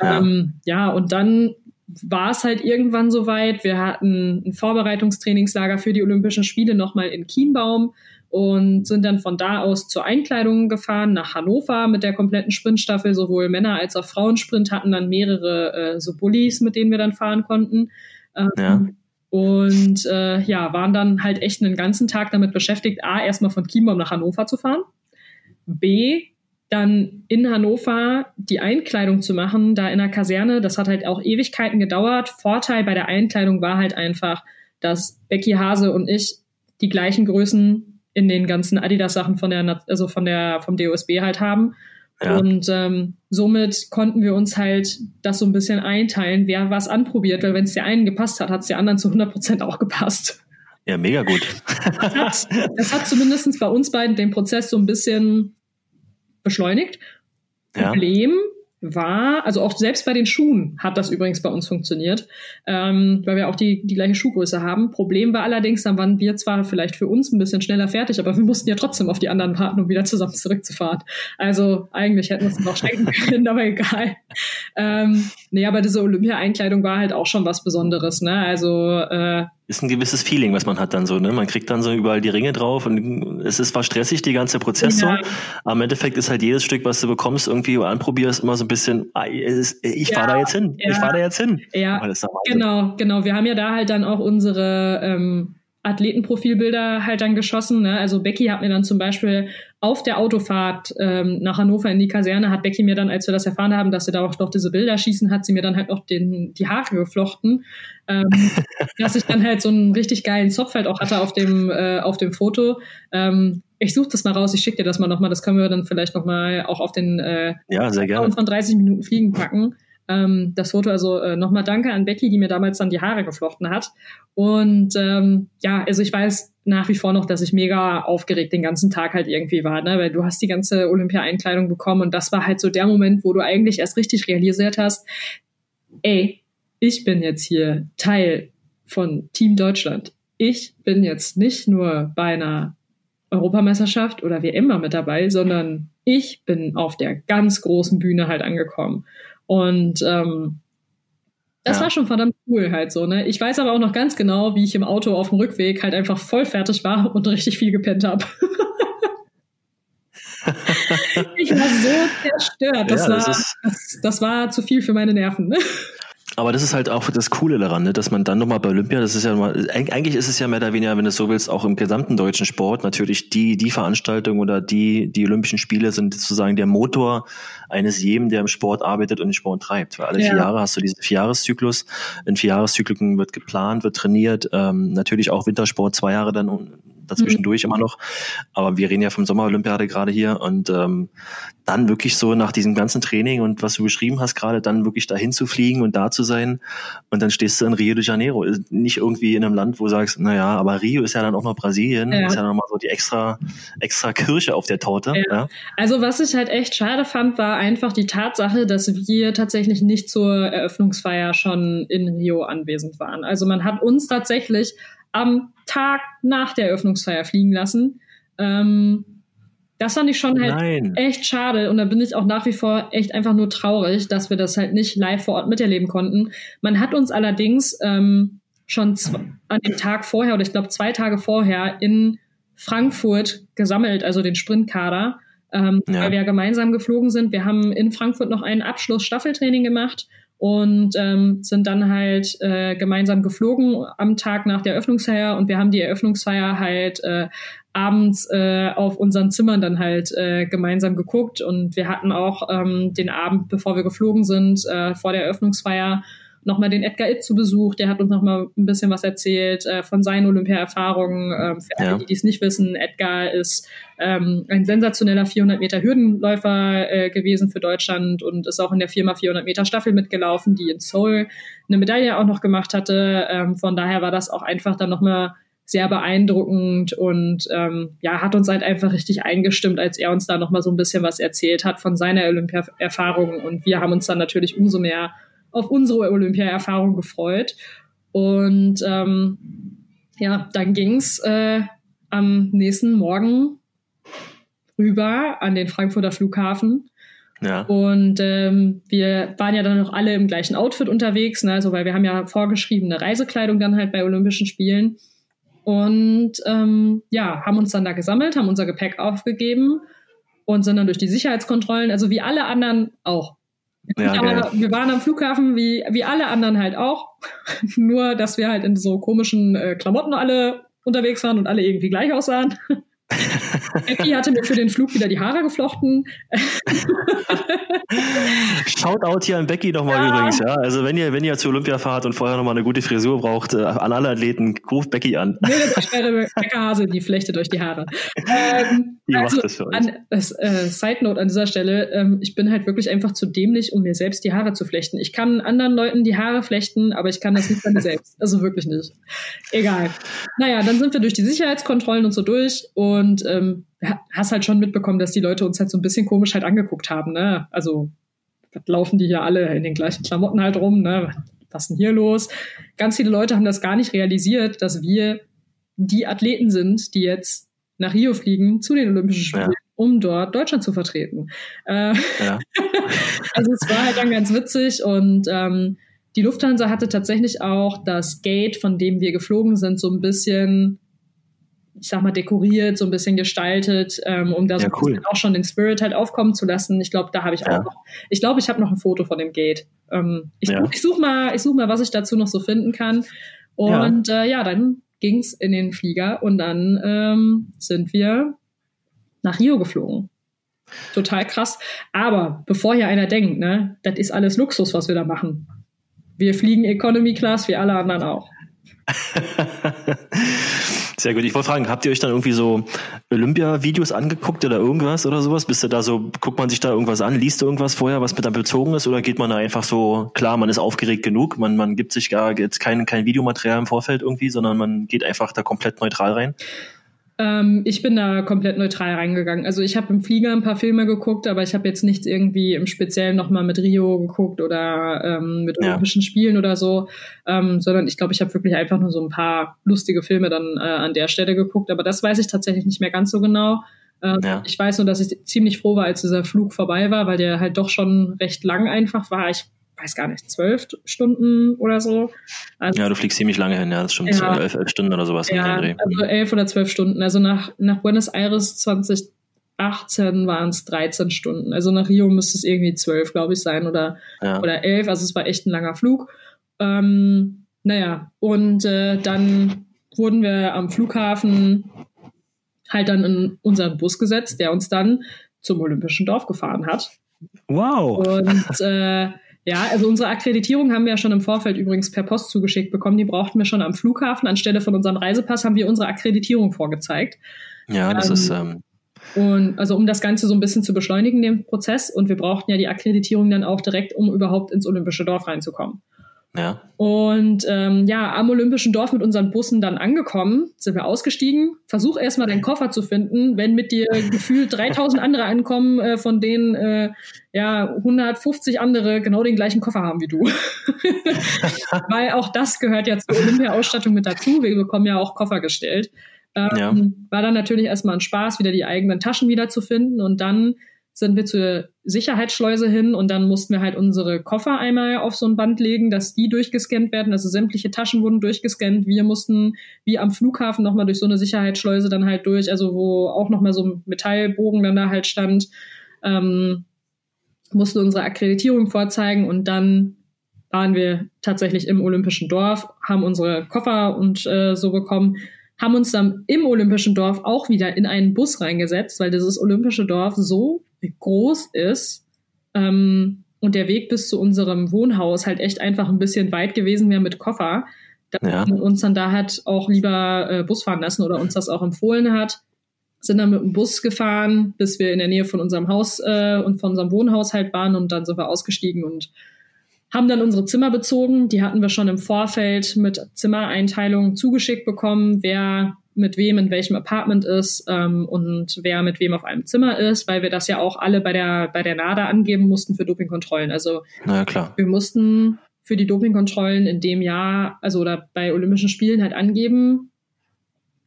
Ja. Ähm, ja, und dann war es halt irgendwann soweit. Wir hatten ein Vorbereitungstrainingslager für die Olympischen Spiele nochmal in Kienbaum und sind dann von da aus zur Einkleidung gefahren nach Hannover mit der kompletten Sprintstaffel. Sowohl Männer als auch Frauensprint hatten dann mehrere äh, so Bullies, mit denen wir dann fahren konnten. Ähm, ja. Und äh, ja, waren dann halt echt einen ganzen Tag damit beschäftigt, A, erstmal von Chiembaum nach Hannover zu fahren, B, dann in Hannover die Einkleidung zu machen, da in der Kaserne. Das hat halt auch Ewigkeiten gedauert. Vorteil bei der Einkleidung war halt einfach, dass Becky Hase und ich die gleichen Größen in den ganzen Adidas-Sachen von der, also von der, vom DOSB halt haben. Ja. Und ähm, somit konnten wir uns halt das so ein bisschen einteilen, wer was anprobiert, weil wenn es der einen gepasst hat, hat es der anderen zu 100 Prozent auch gepasst. Ja, mega gut. Das hat, das hat zumindest bei uns beiden den Prozess so ein bisschen beschleunigt. Ja. Problem war, also auch selbst bei den Schuhen hat das übrigens bei uns funktioniert, ähm, weil wir auch die, die gleiche Schuhgröße haben. Problem war allerdings, dann waren wir zwar vielleicht für uns ein bisschen schneller fertig, aber wir mussten ja trotzdem auf die anderen warten, um wieder zusammen zurückzufahren. Also eigentlich hätten wir es noch schenken können, aber egal. Ähm, nee, aber diese Olympia-Einkleidung war halt auch schon was Besonderes. Ne? Also äh, ist ein gewisses Feeling, was man hat dann so, ne? Man kriegt dann so überall die Ringe drauf und es ist zwar stressig, die ganze Prozess ja. so, aber im Endeffekt ist halt jedes Stück, was du bekommst, irgendwie anprobierst, immer so ein bisschen, ich ja, fahre da jetzt hin, ja. ich fahre da jetzt hin. Ja, genau, genau. Wir haben ja da halt dann auch unsere ähm, Athletenprofilbilder halt dann geschossen. Ne? Also Becky hat mir dann zum Beispiel auf der Autofahrt ähm, nach Hannover in die Kaserne, hat Becky mir dann, als wir das erfahren haben, dass sie da auch noch diese Bilder schießen, hat sie mir dann halt noch den, die Haare geflochten, ähm, dass ich dann halt so einen richtig geilen Zopf halt auch hatte auf dem, äh, auf dem Foto. Ähm, ich suche das mal raus, ich schicke dir das mal nochmal, das können wir dann vielleicht nochmal auch auf den äh, ja, sehr gerne. von 30 Minuten Fliegen packen. Ähm, das Foto, also äh, nochmal danke an Becky, die mir damals dann die Haare geflochten hat. Und ähm, ja, also ich weiß, nach wie vor noch, dass ich mega aufgeregt den ganzen Tag halt irgendwie war, ne? weil du hast die ganze Olympia-Einkleidung bekommen und das war halt so der Moment, wo du eigentlich erst richtig realisiert hast, ey, ich bin jetzt hier Teil von Team Deutschland. Ich bin jetzt nicht nur bei einer Europameisterschaft oder wie immer mit dabei, sondern ich bin auf der ganz großen Bühne halt angekommen. Und ähm, das ja. war schon verdammt cool halt so, ne? Ich weiß aber auch noch ganz genau, wie ich im Auto auf dem Rückweg halt einfach voll fertig war und richtig viel gepennt habe. ich war so zerstört. Das, ja, war, das, das, das, war zu viel für meine Nerven. Ne? Aber das ist halt auch das Coole daran, ne? dass man dann nochmal bei Olympia, das ist ja mal, eigentlich ist es ja mehr oder weniger, wenn du so willst, auch im gesamten deutschen Sport natürlich die, die Veranstaltung oder die, die Olympischen Spiele sind sozusagen der Motor eines jedem, der im Sport arbeitet und den Sport treibt. Weil alle ja. vier Jahre hast du diesen Vierjahreszyklus. In Vierjahreszyklen wird geplant, wird trainiert, ähm, natürlich auch Wintersport zwei Jahre dann dazwischendurch mhm. immer noch. Aber wir reden ja vom Sommerolympiade gerade hier und ähm, dann wirklich so nach diesem ganzen Training und was du beschrieben hast gerade, dann wirklich dahin zu fliegen und da zu sein und dann stehst du in Rio de Janeiro. Nicht irgendwie in einem Land, wo du sagst, naja, aber Rio ist ja dann auch noch Brasilien, ja. ist ja nochmal so die extra, extra Kirsche auf der Torte. Ja. Ja. Also was ich halt echt schade fand, war einfach die Tatsache, dass wir tatsächlich nicht zur Eröffnungsfeier schon in Rio anwesend waren. Also man hat uns tatsächlich am Tag nach der Eröffnungsfeier fliegen lassen. Ähm, das fand ich schon halt Nein. echt schade und da bin ich auch nach wie vor echt einfach nur traurig, dass wir das halt nicht live vor Ort miterleben konnten. Man hat uns allerdings ähm, schon an dem Tag vorher oder ich glaube zwei Tage vorher in Frankfurt gesammelt, also den Sprintkader, ähm, ja. weil wir ja gemeinsam geflogen sind. Wir haben in Frankfurt noch ein Abschluss-Staffeltraining gemacht und ähm, sind dann halt äh, gemeinsam geflogen am Tag nach der Eröffnungsfeier. Und wir haben die Eröffnungsfeier halt äh, abends äh, auf unseren Zimmern dann halt äh, gemeinsam geguckt. Und wir hatten auch ähm, den Abend, bevor wir geflogen sind, äh, vor der Eröffnungsfeier nochmal den Edgar Itt zu Besuch. Der hat uns nochmal ein bisschen was erzählt äh, von seinen Olympia-Erfahrungen. Ähm, für alle, ja. die es nicht wissen, Edgar ist ähm, ein sensationeller 400 Meter Hürdenläufer äh, gewesen für Deutschland und ist auch in der Firma 400 Meter Staffel mitgelaufen, die in Seoul eine Medaille auch noch gemacht hatte. Ähm, von daher war das auch einfach dann nochmal sehr beeindruckend und ähm, ja, hat uns halt einfach richtig eingestimmt, als er uns da nochmal so ein bisschen was erzählt hat von seiner Olympia-Erfahrung. Und wir haben uns dann natürlich umso mehr auf unsere Olympia-Erfahrung gefreut. Und ähm, ja, dann ging's äh, am nächsten Morgen rüber an den Frankfurter Flughafen. Ja. Und ähm, wir waren ja dann noch alle im gleichen Outfit unterwegs, ne? also weil wir haben ja vorgeschriebene Reisekleidung dann halt bei Olympischen Spielen. Und ähm, ja, haben uns dann da gesammelt, haben unser Gepäck aufgegeben und sind dann durch die Sicherheitskontrollen, also wie alle anderen auch, ja, aber wir waren am Flughafen wie, wie alle anderen halt auch. Nur, dass wir halt in so komischen äh, Klamotten alle unterwegs waren und alle irgendwie gleich aussahen. Becky hatte mir für den Flug wieder die Haare geflochten. Shoutout hier an Becky nochmal ja. übrigens, ja. Also wenn ihr, wenn ihr zur Olympia fahrt und vorher nochmal eine gute Frisur braucht, äh, an alle Athleten, ruft Becky an. Das wäre Becker Hase, die flechtet euch die Haare. Ähm, die also, macht das für euch. An, äh, Side Note an dieser Stelle, ähm, ich bin halt wirklich einfach zu dämlich, um mir selbst die Haare zu flechten. Ich kann anderen Leuten die Haare flechten, aber ich kann das nicht bei mir selbst. Also wirklich nicht. Egal. Naja, dann sind wir durch die Sicherheitskontrollen und so durch und ähm, hast halt schon mitbekommen, dass die Leute uns halt so ein bisschen komisch halt angeguckt haben, ne? Also laufen die hier alle in den gleichen Klamotten halt rum, ne? Was ist denn hier los? Ganz viele Leute haben das gar nicht realisiert, dass wir die Athleten sind, die jetzt nach Rio fliegen zu den Olympischen Spielen, ja. um dort Deutschland zu vertreten. Äh, ja. also es war halt dann ganz witzig und ähm, die Lufthansa hatte tatsächlich auch das Gate, von dem wir geflogen sind, so ein bisschen ich sag mal, dekoriert, so ein bisschen gestaltet, ähm, um da so cool. auch schon den Spirit halt aufkommen zu lassen. Ich glaube, da habe ich ja. auch noch, ich glaube, ich habe noch ein Foto von dem Gate. Ähm, ich ja. ich suche mal, ich suche mal, was ich dazu noch so finden kann. Und ja, äh, ja dann ging's in den Flieger und dann ähm, sind wir nach Rio geflogen. Total krass. Aber bevor hier einer denkt, ne, das ist alles Luxus, was wir da machen. Wir fliegen Economy Class wie alle anderen auch. Sehr gut. Ich wollte fragen, habt ihr euch dann irgendwie so Olympia-Videos angeguckt oder irgendwas oder sowas? Bist du da so, guckt man sich da irgendwas an, liest du irgendwas vorher, was mit dann bezogen ist, oder geht man da einfach so, klar, man ist aufgeregt genug, man, man gibt sich gar jetzt kein, kein Videomaterial im Vorfeld irgendwie, sondern man geht einfach da komplett neutral rein? Ähm, ich bin da komplett neutral reingegangen. Also ich habe im Flieger ein paar Filme geguckt, aber ich habe jetzt nichts irgendwie im Speziellen nochmal mit Rio geguckt oder ähm, mit ja. Olympischen Spielen oder so, ähm, sondern ich glaube, ich habe wirklich einfach nur so ein paar lustige Filme dann äh, an der Stelle geguckt. Aber das weiß ich tatsächlich nicht mehr ganz so genau. Ähm, ja. Ich weiß nur, dass ich ziemlich froh war, als dieser Flug vorbei war, weil der halt doch schon recht lang einfach war. Ich weiß gar nicht, zwölf Stunden oder so. Also, ja, du fliegst ziemlich lange hin, ja, das stimmt, ja, elf, elf Stunden oder sowas. Ja, also elf oder zwölf Stunden. Also nach, nach Buenos Aires 2018 waren es 13 Stunden. Also nach Rio müsste es irgendwie zwölf, glaube ich, sein oder, ja. oder elf. Also es war echt ein langer Flug. Ähm, naja, und äh, dann wurden wir am Flughafen halt dann in unseren Bus gesetzt, der uns dann zum Olympischen Dorf gefahren hat. Wow. Und äh, ja, also unsere Akkreditierung haben wir ja schon im Vorfeld übrigens per Post zugeschickt bekommen. Die brauchten wir schon am Flughafen. Anstelle von unserem Reisepass haben wir unsere Akkreditierung vorgezeigt. Ja, das ähm, ist. Ähm und also um das Ganze so ein bisschen zu beschleunigen, den Prozess. Und wir brauchten ja die Akkreditierung dann auch direkt, um überhaupt ins Olympische Dorf reinzukommen. Ja. Und ähm, ja, am Olympischen Dorf mit unseren Bussen dann angekommen, sind wir ausgestiegen. Versuch erstmal deinen Koffer zu finden, wenn mit dir gefühlt 3000 andere ankommen, äh, von denen äh, ja 150 andere genau den gleichen Koffer haben wie du. Weil auch das gehört ja zur Olympia-Ausstattung mit dazu. Wir bekommen ja auch Koffer gestellt. Ähm, ja. War dann natürlich erstmal ein Spaß, wieder die eigenen Taschen wiederzufinden und dann sind wir zur Sicherheitsschleuse hin und dann mussten wir halt unsere Koffer einmal auf so ein Band legen, dass die durchgescannt werden. Also sämtliche Taschen wurden durchgescannt. Wir mussten wie am Flughafen nochmal durch so eine Sicherheitsschleuse dann halt durch, also wo auch nochmal so ein Metallbogen dann da halt stand. Ähm, mussten unsere Akkreditierung vorzeigen und dann waren wir tatsächlich im Olympischen Dorf, haben unsere Koffer und äh, so bekommen, haben uns dann im Olympischen Dorf auch wieder in einen Bus reingesetzt, weil dieses Olympische Dorf so groß ist ähm, und der Weg bis zu unserem Wohnhaus halt echt einfach ein bisschen weit gewesen wäre mit Koffer, dass ja. man uns dann da hat auch lieber äh, Bus fahren lassen oder uns das auch empfohlen hat. Sind dann mit dem Bus gefahren, bis wir in der Nähe von unserem Haus äh, und von unserem Wohnhaus halt waren und dann sind wir ausgestiegen und haben dann unsere Zimmer bezogen. Die hatten wir schon im Vorfeld mit Zimmereinteilungen zugeschickt bekommen, wer mit wem in welchem Apartment ist ähm, und wer mit wem auf einem Zimmer ist, weil wir das ja auch alle bei der bei der NADA angeben mussten für Dopingkontrollen. Also Na klar. wir mussten für die Dopingkontrollen in dem Jahr, also oder bei Olympischen Spielen halt angeben,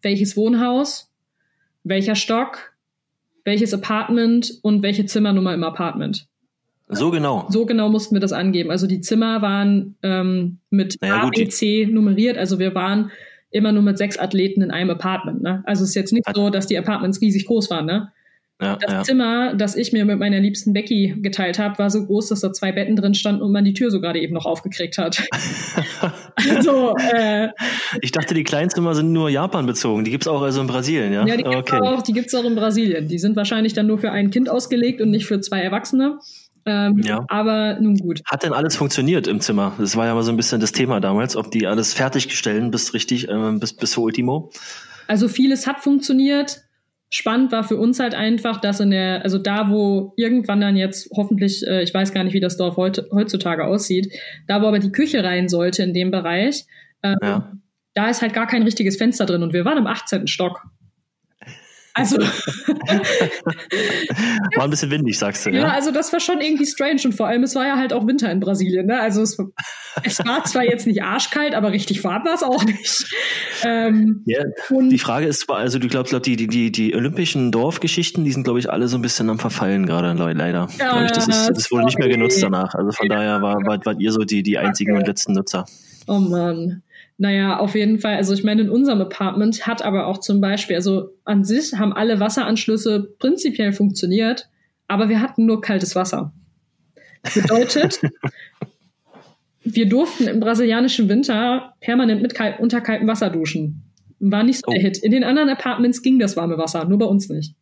welches Wohnhaus, welcher Stock, welches Apartment und welche Zimmernummer im Apartment. So genau. So genau mussten wir das angeben. Also die Zimmer waren ähm, mit naja, A, B, C nummeriert. Also wir waren immer nur mit sechs Athleten in einem Apartment. Ne? Also es ist jetzt nicht so, dass die Apartments riesig groß waren. Ne? Ja, das ja. Zimmer, das ich mir mit meiner liebsten Becky geteilt habe, war so groß, dass da zwei Betten drin standen und man die Tür so gerade eben noch aufgekriegt hat. also, äh, ich dachte, die Kleinzimmer sind nur Japan bezogen. Die gibt's auch also in Brasilien, ja? Ja, die gibt's, okay. auch, die gibt's auch in Brasilien. Die sind wahrscheinlich dann nur für ein Kind ausgelegt und nicht für zwei Erwachsene. Ähm, ja. Aber nun gut. Hat denn alles funktioniert im Zimmer? Das war ja mal so ein bisschen das Thema damals, ob die alles fertiggestellt bis richtig, äh, bis, bis zur Ultimo. Also vieles hat funktioniert. Spannend war für uns halt einfach, dass in der, also da, wo irgendwann dann jetzt hoffentlich, äh, ich weiß gar nicht, wie das Dorf heute, heutzutage aussieht, da, wo aber die Küche rein sollte in dem Bereich, ähm, ja. da ist halt gar kein richtiges Fenster drin und wir waren im 18. Stock. Also war ein bisschen windig, sagst du. Ja, ja, also das war schon irgendwie strange und vor allem es war ja halt auch Winter in Brasilien. Ne? Also es, es war zwar jetzt nicht arschkalt, aber richtig warm war es auch nicht. Ähm, ja, die Frage ist also du glaubst, glaub, die, die, die, olympischen Dorfgeschichten, die sind glaube ich alle so ein bisschen am Verfallen gerade, leider. Ja, ich, das ist, das wohl nicht mehr genutzt danach. Also von daher war, wart, wart ihr so die, die einzigen okay. und letzten Nutzer. Oh Mann. Naja, auf jeden Fall. Also ich meine, in unserem Apartment hat aber auch zum Beispiel, also an sich haben alle Wasseranschlüsse prinzipiell funktioniert, aber wir hatten nur kaltes Wasser. Bedeutet, wir durften im brasilianischen Winter permanent mit kalt, unter kaltem Wasser duschen. War nicht so oh. der Hit. In den anderen Apartments ging das warme Wasser, nur bei uns nicht.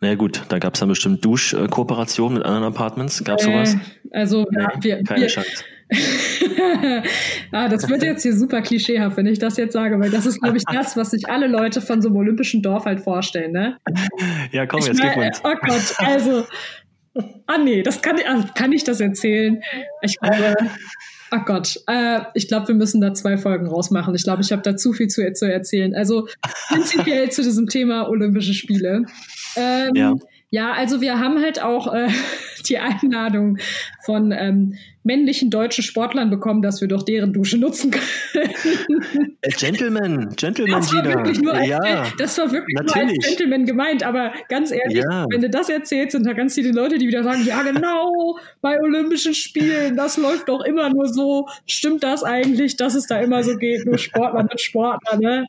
Na naja, gut, da gab es dann bestimmt Duschkooperationen mit anderen Apartments. Gab es äh, sowas? Also nee, wir, keine wir, Chance. ah, das wird jetzt hier super klischeehaft, wenn ich das jetzt sage, weil das ist, glaube ich, das, was sich alle Leute von so einem olympischen Dorf halt vorstellen, ne? Ja, komm, ich jetzt gib uns. Oh Gott, also, ah nee, das kann, also, kann ich das erzählen? Ich glaube, Ach Gott, äh, ich glaube, wir müssen da zwei Folgen rausmachen. Ich glaube, ich habe da zu viel zu, zu erzählen. Also prinzipiell zu diesem Thema Olympische Spiele. Ähm, ja. ja, also wir haben halt auch äh, die Einladung von ähm, männlichen deutschen Sportlern bekommen, dass wir doch deren Dusche nutzen können. Äh, Gentleman, Gentleman, das war wirklich nur als, ja, das war wirklich natürlich. nur als Gentleman gemeint, aber ganz ehrlich, ja. wenn du das erzählst, sind da ganz viele Leute, die wieder sagen, ja genau, bei Olympischen Spielen, das läuft doch immer nur so. Stimmt das eigentlich, dass es da immer so geht, nur Sportler mit Sportler, ne?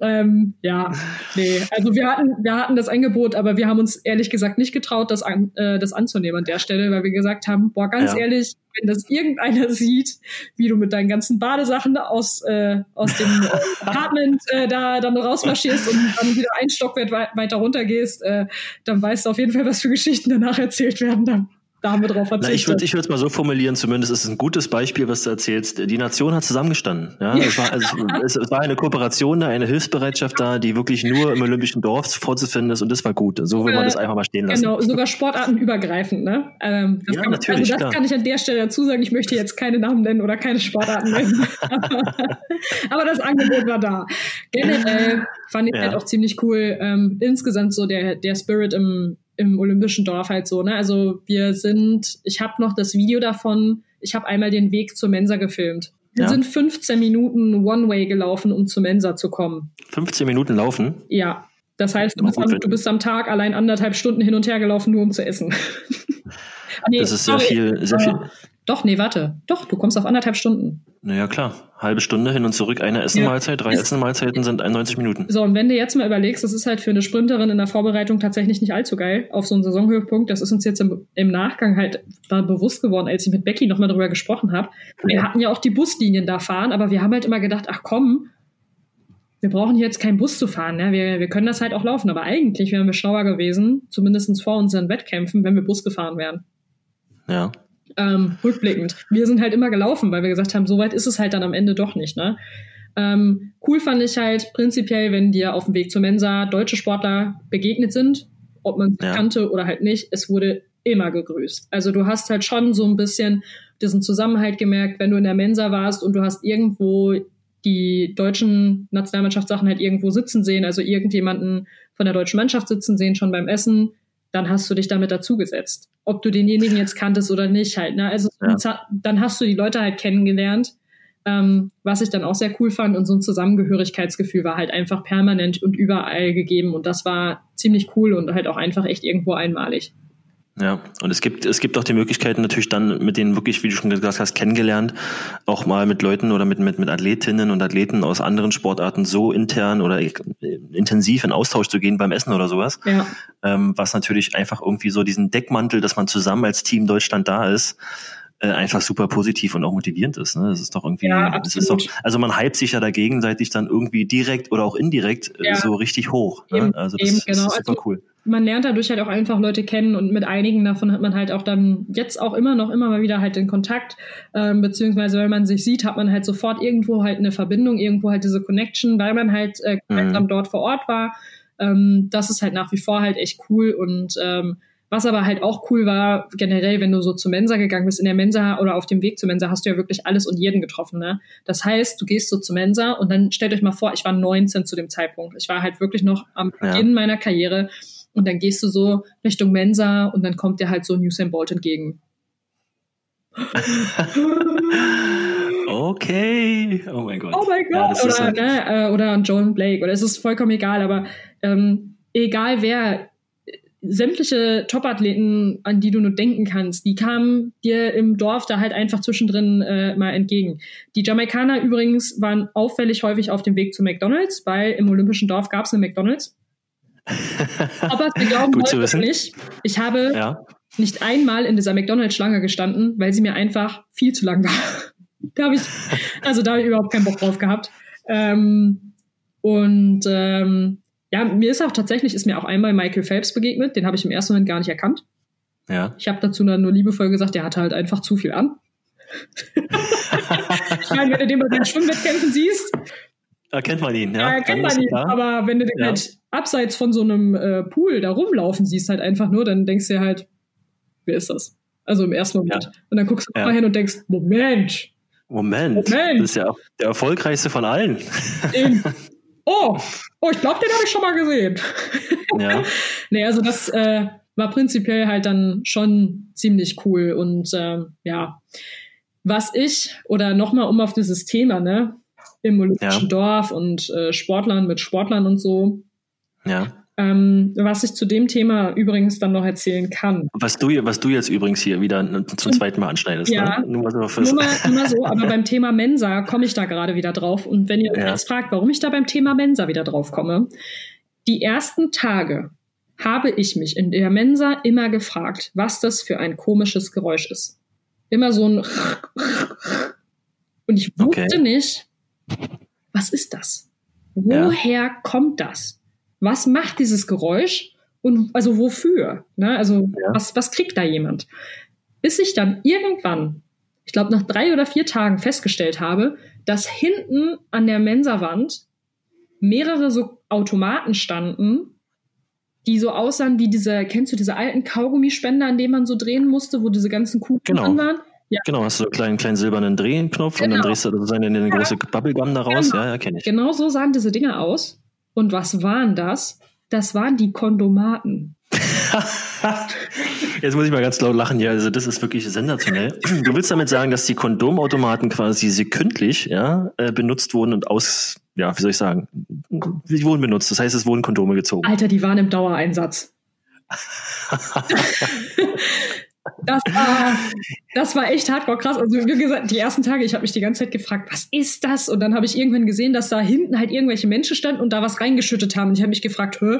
Ähm, ja, nee. Also wir hatten, wir hatten das Angebot, aber wir haben uns ehrlich gesagt nicht getraut, das, an, äh, das anzunehmen an der Stelle, weil wir gesagt haben, boah, ganz ja. ehrlich, wenn das irgendeiner sieht, wie du mit deinen ganzen Badesachen aus, äh, aus dem äh, Apartment äh, da dann rausmarschierst und dann wieder ein Stockwerk weiter runtergehst, äh, dann weißt du auf jeden Fall, was für Geschichten danach erzählt werden. Dann da haben wir drauf verzichtet. Na, ich würde ich es mal so formulieren, zumindest ist es ein gutes Beispiel, was du erzählst. Die Nation hat zusammengestanden. Ja, ja. Es, war, also, es, es, war eine Kooperation da, eine Hilfsbereitschaft da, die wirklich nur im Olympischen Dorf vorzufinden ist und das war gut. So will man das einfach mal stehen lassen. Genau, sogar sportartenübergreifend. Ne? Ähm, ja, kann, natürlich. Also das klar. kann ich an der Stelle dazu sagen. Ich möchte jetzt keine Namen nennen oder keine Sportarten nennen. aber, das Angebot war da. Generell fand ich ja. halt auch ziemlich cool. Ähm, insgesamt so der, der Spirit im im Olympischen Dorf halt so. Ne? Also wir sind, ich habe noch das Video davon, ich habe einmal den Weg zur Mensa gefilmt. Wir ja. sind 15 Minuten One-Way gelaufen, um zur Mensa zu kommen. 15 Minuten laufen? Ja. Das heißt, du bist, am, du bist am Tag allein anderthalb Stunden hin und her gelaufen, nur um zu essen. nee, das ist sehr sorry. viel, sehr viel. Doch, nee, warte. Doch, du kommst auf anderthalb Stunden. Naja, klar. Halbe Stunde hin und zurück, eine Essenmahlzeit, ja. drei Essenmahlzeiten sind 91 Minuten. So, und wenn du jetzt mal überlegst, das ist halt für eine Sprinterin in der Vorbereitung tatsächlich nicht allzu geil auf so einen Saisonhöhepunkt. Das ist uns jetzt im, im Nachgang halt bewusst geworden, als ich mit Becky nochmal drüber gesprochen habe. Wir hatten ja auch die Buslinien da fahren, aber wir haben halt immer gedacht, ach komm, wir brauchen jetzt keinen Bus zu fahren, ne? wir, wir können das halt auch laufen. Aber eigentlich wären wir schlauer gewesen, zumindest vor unseren Wettkämpfen, wenn wir Bus gefahren wären. Ja ähm, rückblickend. Wir sind halt immer gelaufen, weil wir gesagt haben, so weit ist es halt dann am Ende doch nicht. Ne? Ähm, cool fand ich halt prinzipiell, wenn dir auf dem Weg zur Mensa deutsche Sportler begegnet sind, ob man sie ja. kannte oder halt nicht, es wurde immer gegrüßt. Also du hast halt schon so ein bisschen diesen Zusammenhalt gemerkt, wenn du in der Mensa warst und du hast irgendwo die deutschen Nationalmannschaftssachen halt irgendwo sitzen sehen, also irgendjemanden von der deutschen Mannschaft sitzen sehen, schon beim Essen, dann hast du dich damit dazugesetzt. Ob du denjenigen jetzt kanntest oder nicht halt. Ne? Also ja. dann hast du die Leute halt kennengelernt, ähm, was ich dann auch sehr cool fand. Und so ein Zusammengehörigkeitsgefühl war halt einfach permanent und überall gegeben. Und das war ziemlich cool und halt auch einfach echt irgendwo einmalig. Ja, und es gibt, es gibt auch die Möglichkeiten natürlich dann mit denen wirklich, wie du schon gesagt hast, kennengelernt, auch mal mit Leuten oder mit, mit, mit Athletinnen und Athleten aus anderen Sportarten so intern oder intensiv in Austausch zu gehen beim Essen oder sowas. Ja. Ähm, was natürlich einfach irgendwie so diesen Deckmantel, dass man zusammen als Team Deutschland da ist, äh, einfach super positiv und auch motivierend ist. Ne? Das ist doch irgendwie, ja, das ist doch, also man hypt sich ja da gegenseitig dann irgendwie direkt oder auch indirekt äh, ja. so richtig hoch. Ne? Eben, also das, eben, genau. das ist super also, cool. Man lernt dadurch halt auch einfach Leute kennen und mit einigen davon hat man halt auch dann jetzt auch immer noch immer mal wieder halt den Kontakt, ähm, beziehungsweise wenn man sich sieht, hat man halt sofort irgendwo halt eine Verbindung, irgendwo halt diese Connection, weil man halt äh, mhm. dort vor Ort war. Ähm, das ist halt nach wie vor halt echt cool und ähm, was aber halt auch cool war, generell, wenn du so zur Mensa gegangen bist, in der Mensa oder auf dem Weg zur Mensa hast du ja wirklich alles und jeden getroffen. Ne? Das heißt, du gehst so zur Mensa und dann stellt euch mal vor, ich war 19 zu dem Zeitpunkt. Ich war halt wirklich noch am Beginn ja. meiner Karriere und dann gehst du so Richtung Mensa und dann kommt dir halt so Usain Bolt entgegen. okay. Oh mein Gott. Oh mein Gott. Ja, oder, ne, äh, oder Joan Blake. Oder es ist vollkommen egal, aber ähm, egal wer, sämtliche Topathleten, an die du nur denken kannst, die kamen dir im Dorf da halt einfach zwischendrin äh, mal entgegen. Die Jamaikaner übrigens waren auffällig häufig auf dem Weg zu McDonalds, weil im Olympischen Dorf gab es eine McDonalds. Aber wir glauben Gut heute nicht. Ich habe ja. nicht einmal in dieser McDonalds-Schlange gestanden, weil sie mir einfach viel zu lang war. da habe ich, also da habe ich überhaupt keinen Bock drauf gehabt. Ähm, und ähm, ja, mir ist auch tatsächlich, ist mir auch einmal Michael Phelps begegnet, den habe ich im ersten Moment gar nicht erkannt. Ja. Ich habe dazu dann nur liebevoll gesagt, der hatte halt einfach zu viel an. ich meine, wenn du den bei den Schwimmwettkämpfen siehst, erkennt man ihn, ja. Erkennt man ihn. Aber wenn du den ja. halt abseits von so einem äh, Pool da rumlaufen siehst, halt einfach nur, dann denkst du dir halt, wer ist das? Also im ersten Moment. Ja. Und dann guckst du ja. mal hin und denkst, Moment. Moment. Moment. Das ist ja der erfolgreichste von allen. Den, oh, oh, ich glaube, den habe ich schon mal gesehen. Ja. nee, also das äh, war prinzipiell halt dann schon ziemlich cool. Und äh, ja, was ich, oder nochmal um auf dieses Thema, ne, im Olympischen ja. Dorf und äh, Sportlern mit Sportlern und so. Ja. Ähm, was ich zu dem Thema übrigens dann noch erzählen kann. Was du, was du jetzt übrigens hier wieder zum zweiten Mal anschneidest. Ja, ne? nur, nur, nur so, aber beim Thema Mensa komme ich da gerade wieder drauf. Und wenn ihr euch ja. jetzt fragt, warum ich da beim Thema Mensa wieder drauf komme, die ersten Tage habe ich mich in der Mensa immer gefragt, was das für ein komisches Geräusch ist. Immer so ein und ich wusste okay. nicht, was ist das? Woher ja. kommt das? Was macht dieses Geräusch? Und also wofür? Ne? Also ja. was, was kriegt da jemand? Bis ich dann irgendwann, ich glaube nach drei oder vier Tagen festgestellt habe, dass hinten an der Mensawand mehrere so Automaten standen, die so aussahen wie diese, kennst du diese alten Kaugummispender, an denen man so drehen musste, wo diese ganzen Kugeln genau. drin waren? Ja. Genau, hast du so einen kleinen, kleinen silbernen Drehknopf genau. und dann genau. drehst du sozusagen in eine ja. große Bubblegum da raus. Genau. Ja, ja, kenne ich. Genau so sahen diese Dinger aus. Und was waren das? Das waren die Kondomaten. Jetzt muss ich mal ganz laut lachen hier. Also das ist wirklich sensationell. Du willst damit sagen, dass die Kondomautomaten quasi sekündlich ja, äh, benutzt wurden und aus, ja, wie soll ich sagen, sie wurden benutzt. Das heißt, es wurden Kondome gezogen. Alter, die waren im Dauereinsatz. Das war, das war echt hardcore krass. Also wie gesagt, die ersten Tage, ich habe mich die ganze Zeit gefragt, was ist das? Und dann habe ich irgendwann gesehen, dass da hinten halt irgendwelche Menschen standen und da was reingeschüttet haben. Und ich habe mich gefragt, hä,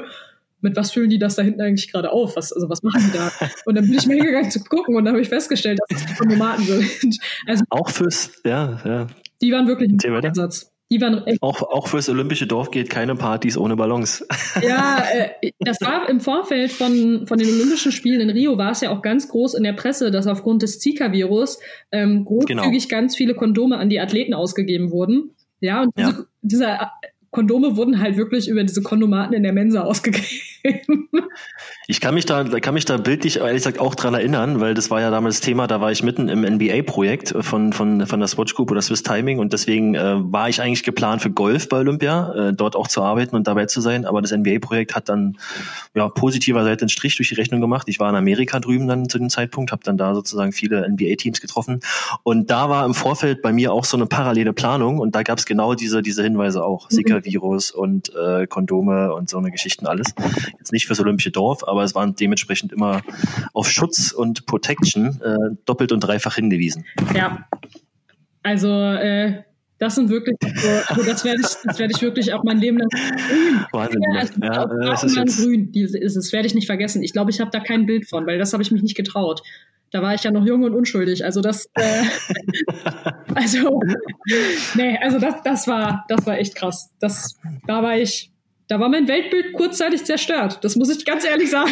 mit was füllen die das da hinten eigentlich gerade auf? Was, also was machen die da? Und dann bin ich mal hingegangen zu gucken und dann habe ich festgestellt, dass das die Tomaten sind. Also, Auch fürs, ja, ja. Die waren wirklich im Einsatz. Die waren echt auch, auch fürs Olympische Dorf geht keine Partys ohne Ballons. Ja, äh, das war im Vorfeld von, von den Olympischen Spielen in Rio war es ja auch ganz groß in der Presse, dass aufgrund des Zika-Virus ähm, großzügig genau. ganz viele Kondome an die Athleten ausgegeben wurden. Ja, und diese, ja. dieser Kondome wurden halt wirklich über diese Kondomaten in der Mensa ausgegeben. Ich kann mich da, kann mich da bildlich ehrlich gesagt auch dran erinnern, weil das war ja damals Thema, da war ich mitten im NBA-Projekt von, von, von der Swatch Group oder Swiss Timing und deswegen äh, war ich eigentlich geplant für Golf bei Olympia, äh, dort auch zu arbeiten und dabei zu sein, aber das NBA-Projekt hat dann ja positiverseits einen Strich durch die Rechnung gemacht. Ich war in Amerika drüben dann zu dem Zeitpunkt, habe dann da sozusagen viele NBA-Teams getroffen und da war im Vorfeld bei mir auch so eine parallele Planung und da gab es genau diese, diese Hinweise auch. Mhm. Zika-Virus und äh, Kondome und so eine Geschichten alles. Jetzt nicht fürs Olympische Dorf, aber es waren dementsprechend immer auf Schutz und Protection äh, doppelt und dreifach hingewiesen. Ja. Also äh, das sind wirklich, also das werde ich, das werde ich wirklich auch mein Leben lang grün. Wahnsinn. Ja, also ja, das ist jetzt grün. Das werde ich nicht vergessen. Ich glaube, ich habe da kein Bild von, weil das habe ich mich nicht getraut. Da war ich ja noch jung und unschuldig. Also das, äh, also, nee, also das, das war, das war echt krass. Das, da war ich, da war mein Weltbild kurzzeitig zerstört. Das muss ich ganz ehrlich sagen.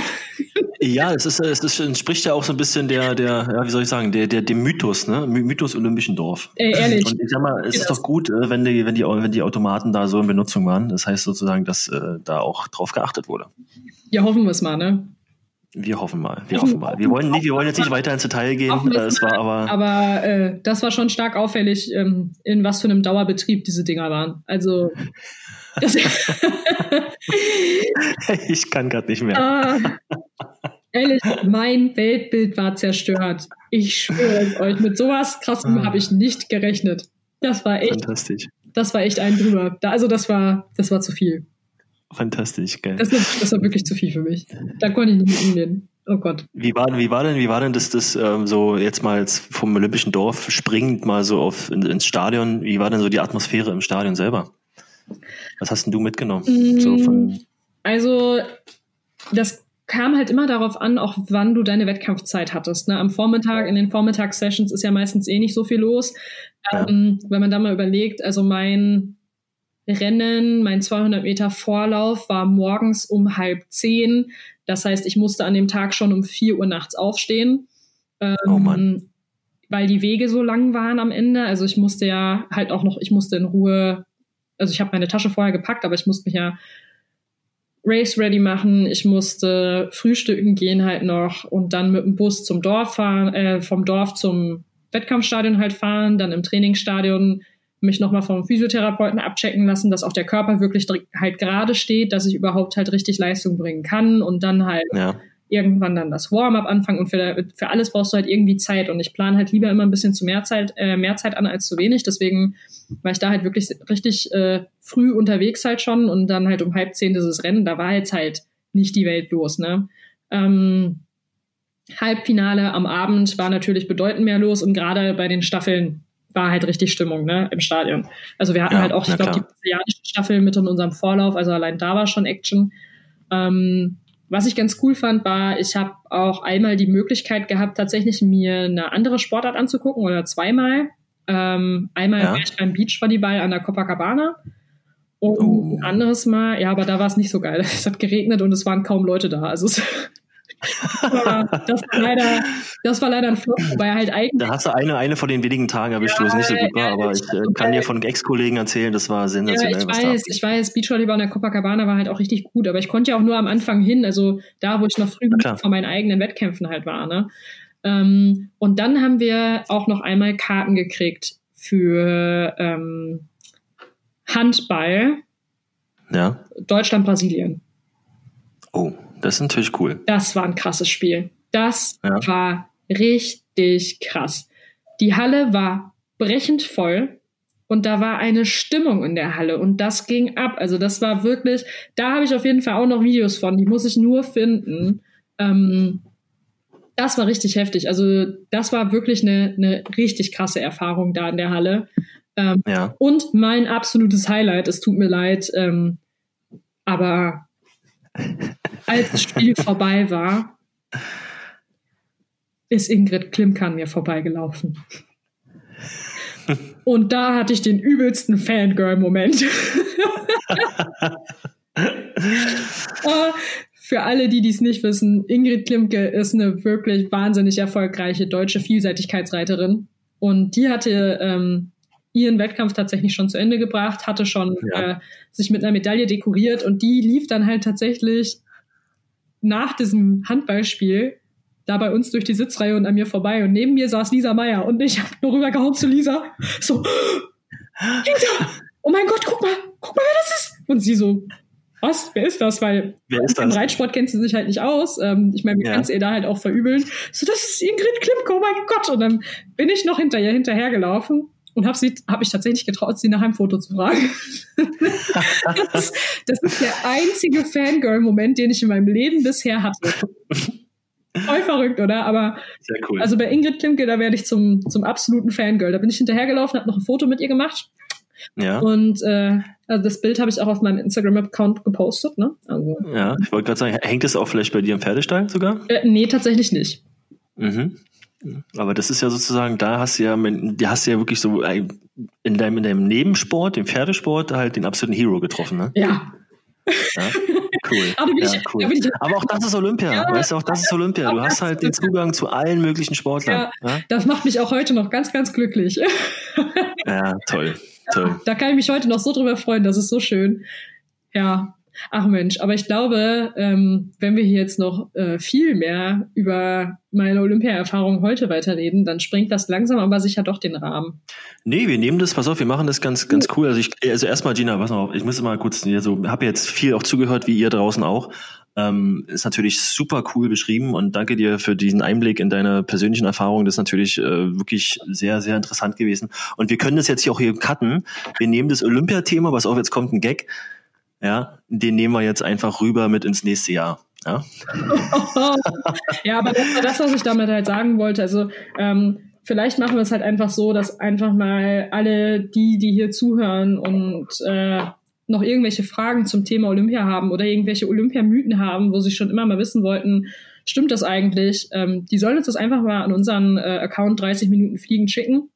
Ja, es ist, es ist, entspricht ja auch so ein bisschen der, der, ja, wie soll ich sagen, der, der, dem Mythos, ne? Mythos Olympischen Dorf. Ey, ehrlich. Und ich sag mal, es ist doch gut, äh, wenn die, wenn die, wenn die Automaten da so in Benutzung waren. Das heißt sozusagen, dass äh, da auch drauf geachtet wurde. Ja, hoffen wir es mal, ne? Wir hoffen mal, wir hoffen mal. Wir wollen, nicht, wir wollen jetzt nicht weiter ins Detail gehen. Äh, es war aber aber äh, das war schon stark auffällig, ähm, in was für einem Dauerbetrieb diese Dinger waren. Also ich kann gerade nicht mehr. Uh, ehrlich, mein Weltbild war zerstört. Ich schwöre es euch, mit sowas krassem ah. habe ich nicht gerechnet. Das war echt. Fantastisch. Das war echt ein drüber. also das war, das war zu viel. Fantastisch, geil. Das, das war wirklich zu viel für mich. Da konnte ich nicht mit umgehen. Oh Gott. Wie war, wie war denn, wie war denn das, das ähm, so jetzt mal vom Olympischen Dorf springend mal so auf in, ins Stadion? Wie war denn so die Atmosphäre im Stadion selber? Was hast denn du mitgenommen? Mm, so also, das kam halt immer darauf an, auch wann du deine Wettkampfzeit hattest. Ne? Am Vormittag, in den Vormittagssessions ist ja meistens eh nicht so viel los. Ja. Ähm, wenn man da mal überlegt, also mein Rennen, mein 200 Meter Vorlauf war morgens um halb zehn. Das heißt, ich musste an dem Tag schon um vier Uhr nachts aufstehen. Ähm, oh Mann. weil die Wege so lang waren am Ende. Also ich musste ja halt auch noch, ich musste in Ruhe, also ich habe meine Tasche vorher gepackt, aber ich musste mich ja Race ready machen. Ich musste frühstücken gehen halt noch und dann mit dem Bus zum Dorf fahren, äh, vom Dorf zum Wettkampfstadion halt fahren, dann im Trainingsstadion mich nochmal vom Physiotherapeuten abchecken lassen, dass auch der Körper wirklich halt gerade steht, dass ich überhaupt halt richtig Leistung bringen kann und dann halt ja. Irgendwann dann das Warm-up anfangen und für, für alles brauchst du halt irgendwie Zeit und ich plane halt lieber immer ein bisschen zu mehr Zeit, äh, mehr Zeit an als zu wenig, deswegen war ich da halt wirklich richtig äh, früh unterwegs halt schon und dann halt um halb zehn dieses Rennen, da war jetzt halt nicht die Welt los, ne. Ähm, Halbfinale am Abend war natürlich bedeutend mehr los und gerade bei den Staffeln war halt richtig Stimmung ne, im Stadion. Also wir hatten ja, halt auch, ich glaube, die brasilianische Staffel mit in unserem Vorlauf, also allein da war schon Action. Ähm, was ich ganz cool fand, war, ich habe auch einmal die Möglichkeit gehabt, tatsächlich mir eine andere Sportart anzugucken oder zweimal. Ähm, einmal ja. war ich beim Beachvolleyball an der Copacabana und oh. ein anderes Mal, ja, aber da war es nicht so geil. Es hat geregnet und es waren kaum Leute da. Also es das war leider, das war leider ein Flop, wobei halt eigentlich. Da hast du eine, eine von den wenigen Tagen erwischt, ja, wo es nicht so gut war, ja, aber ich äh, kann dir von Ex-Kollegen erzählen, das war sensationell. Ja, ich weiß, ich weiß, Beachvolleyball in der Copacabana war halt auch richtig gut, aber ich konnte ja auch nur am Anfang hin, also da, wo ich noch früh vor meinen eigenen Wettkämpfen halt war, ne? Ähm, und dann haben wir auch noch einmal Karten gekriegt für ähm, Handball. Ja. Deutschland, Brasilien. Oh. Das ist natürlich cool. Das war ein krasses Spiel. Das ja. war richtig krass. Die Halle war brechend voll und da war eine Stimmung in der Halle und das ging ab. Also das war wirklich, da habe ich auf jeden Fall auch noch Videos von, die muss ich nur finden. Ähm, das war richtig heftig. Also das war wirklich eine, eine richtig krasse Erfahrung da in der Halle. Ähm, ja. Und mein absolutes Highlight, es tut mir leid, ähm, aber als das Spiel vorbei war, ist Ingrid Klimkan mir vorbeigelaufen. Und da hatte ich den übelsten Fangirl-Moment. Oh, für alle, die dies nicht wissen, Ingrid Klimke ist eine wirklich wahnsinnig erfolgreiche deutsche Vielseitigkeitsreiterin. Und die hatte ähm, ihren Wettkampf tatsächlich schon zu Ende gebracht, hatte schon ja. äh, sich mit einer Medaille dekoriert und die lief dann halt tatsächlich nach diesem Handballspiel da bei uns durch die Sitzreihe und an mir vorbei und neben mir saß Lisa Meyer und ich habe nur rübergehauen zu Lisa. So, Lisa, oh mein Gott, guck mal, guck mal, wer das ist. Und sie so, was, wer ist das? Weil wer ist das? im Reitsport kennt sie sich halt nicht aus. Ähm, ich meine, wir ja. es ihr da halt auch verübeln. So, das ist Ingrid Klimke, oh mein Gott. Und dann bin ich noch hinter ihr hinterhergelaufen und habe habe ich tatsächlich getraut, sie nach einem Foto zu fragen. das, das, ist der einzige Fangirl-Moment, den ich in meinem Leben bisher hatte. Voll verrückt, oder? Aber Sehr cool. also bei Ingrid Klimke, da werde ich zum, zum absoluten Fangirl. Da bin ich hinterhergelaufen, habe noch ein Foto mit ihr gemacht. Ja. Und äh, also das Bild habe ich auch auf meinem Instagram-Account gepostet. Ne? Also, ja, ich wollte gerade sagen, hängt es auch vielleicht bei dir im Pferdestall sogar? Äh, nee, tatsächlich nicht. Mhm. Aber das ist ja sozusagen, da hast du ja, da hast du ja wirklich so in deinem, in deinem Nebensport, dem Pferdesport, halt den absoluten Hero getroffen, ne? Ja. ja? Cool. Aber, ja, cool. Ich, Aber auch das ist Olympia. Ja, weißt du, auch das ist Olympia. Du hast halt den Zugang zu allen möglichen Sportlern. Ja, Das macht mich auch heute noch ganz, ganz glücklich. Ja, toll. toll. Da kann ich mich heute noch so drüber freuen. Das ist so schön. Ja, Ach Mensch, aber ich glaube, ähm, wenn wir hier jetzt noch äh, viel mehr über meine Olympia-Erfahrung heute weiterreden, dann springt das langsam aber sicher doch den Rahmen. Nee, wir nehmen das, pass auf, wir machen das ganz, ganz cool. Also ich, also erstmal Gina, pass mal auf, ich muss mal kurz, also habe jetzt viel auch zugehört, wie ihr draußen auch. Ähm, ist natürlich super cool beschrieben und danke dir für diesen Einblick in deine persönlichen Erfahrungen. Das ist natürlich äh, wirklich sehr, sehr interessant gewesen. Und wir können das jetzt hier auch hier cutten. Wir nehmen das Olympiathema, was auch jetzt kommt, ein Gag ja, den nehmen wir jetzt einfach rüber mit ins nächste Jahr. Ja, ja aber das war das, was ich damit halt sagen wollte. Also ähm, vielleicht machen wir es halt einfach so, dass einfach mal alle die, die hier zuhören und äh, noch irgendwelche Fragen zum Thema Olympia haben oder irgendwelche Olympiamythen haben, wo sie schon immer mal wissen wollten, stimmt das eigentlich? Ähm, die sollen uns das einfach mal an unseren äh, Account 30 Minuten Fliegen schicken.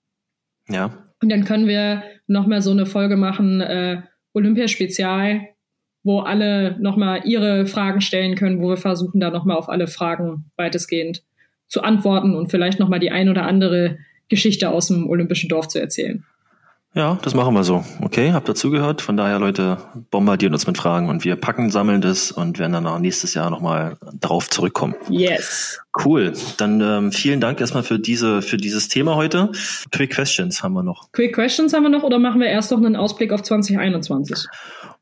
Ja. Und dann können wir noch mal so eine Folge machen, äh, Olympiaspezial, wo alle nochmal ihre Fragen stellen können, wo wir versuchen, da nochmal auf alle Fragen weitestgehend zu antworten und vielleicht nochmal die ein oder andere Geschichte aus dem Olympischen Dorf zu erzählen. Ja, das machen wir so. Okay, habt dazugehört. Von daher, Leute, bombardieren uns mit Fragen und wir packen, sammeln das und werden dann auch nächstes Jahr nochmal darauf zurückkommen. Yes. Cool. Dann ähm, vielen Dank erstmal für diese für dieses Thema heute. Quick Questions haben wir noch. Quick Questions haben wir noch oder machen wir erst noch einen Ausblick auf 2021?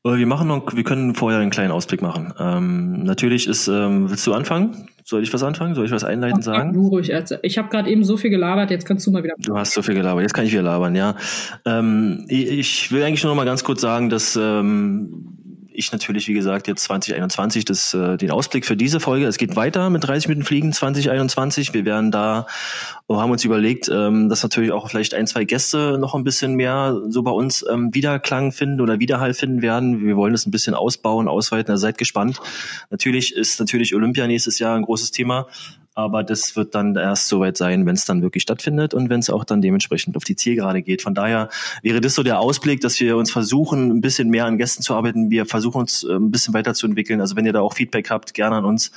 Äh, wir machen noch, wir können vorher einen kleinen Ausblick machen. Ähm, natürlich ist, ähm, willst du anfangen? Soll ich was anfangen? Soll ich was einleitend sagen? Du ruhig. Ich habe gerade eben so viel gelabert, jetzt kannst du mal wieder. Du hast so viel gelabert, jetzt kann ich wieder labern, ja. Ähm, ich will eigentlich nur noch mal ganz kurz sagen, dass ähm, ich natürlich, wie gesagt, jetzt 2021 das, äh, den Ausblick für diese Folge. Es geht weiter mit 30 Minuten Fliegen 2021. Wir werden da, haben uns überlegt, ähm, dass natürlich auch vielleicht ein, zwei Gäste noch ein bisschen mehr so bei uns ähm, Wiederklang finden oder Widerhall finden werden. Wir wollen das ein bisschen ausbauen, ausweiten. Also seid gespannt. Natürlich ist natürlich Olympia nächstes Jahr ein großes Thema aber das wird dann erst soweit sein, wenn es dann wirklich stattfindet und wenn es auch dann dementsprechend auf die Zielgerade geht. Von daher wäre das so der Ausblick, dass wir uns versuchen, ein bisschen mehr an Gästen zu arbeiten. Wir versuchen uns äh, ein bisschen weiterzuentwickeln. Also wenn ihr da auch Feedback habt, gerne an uns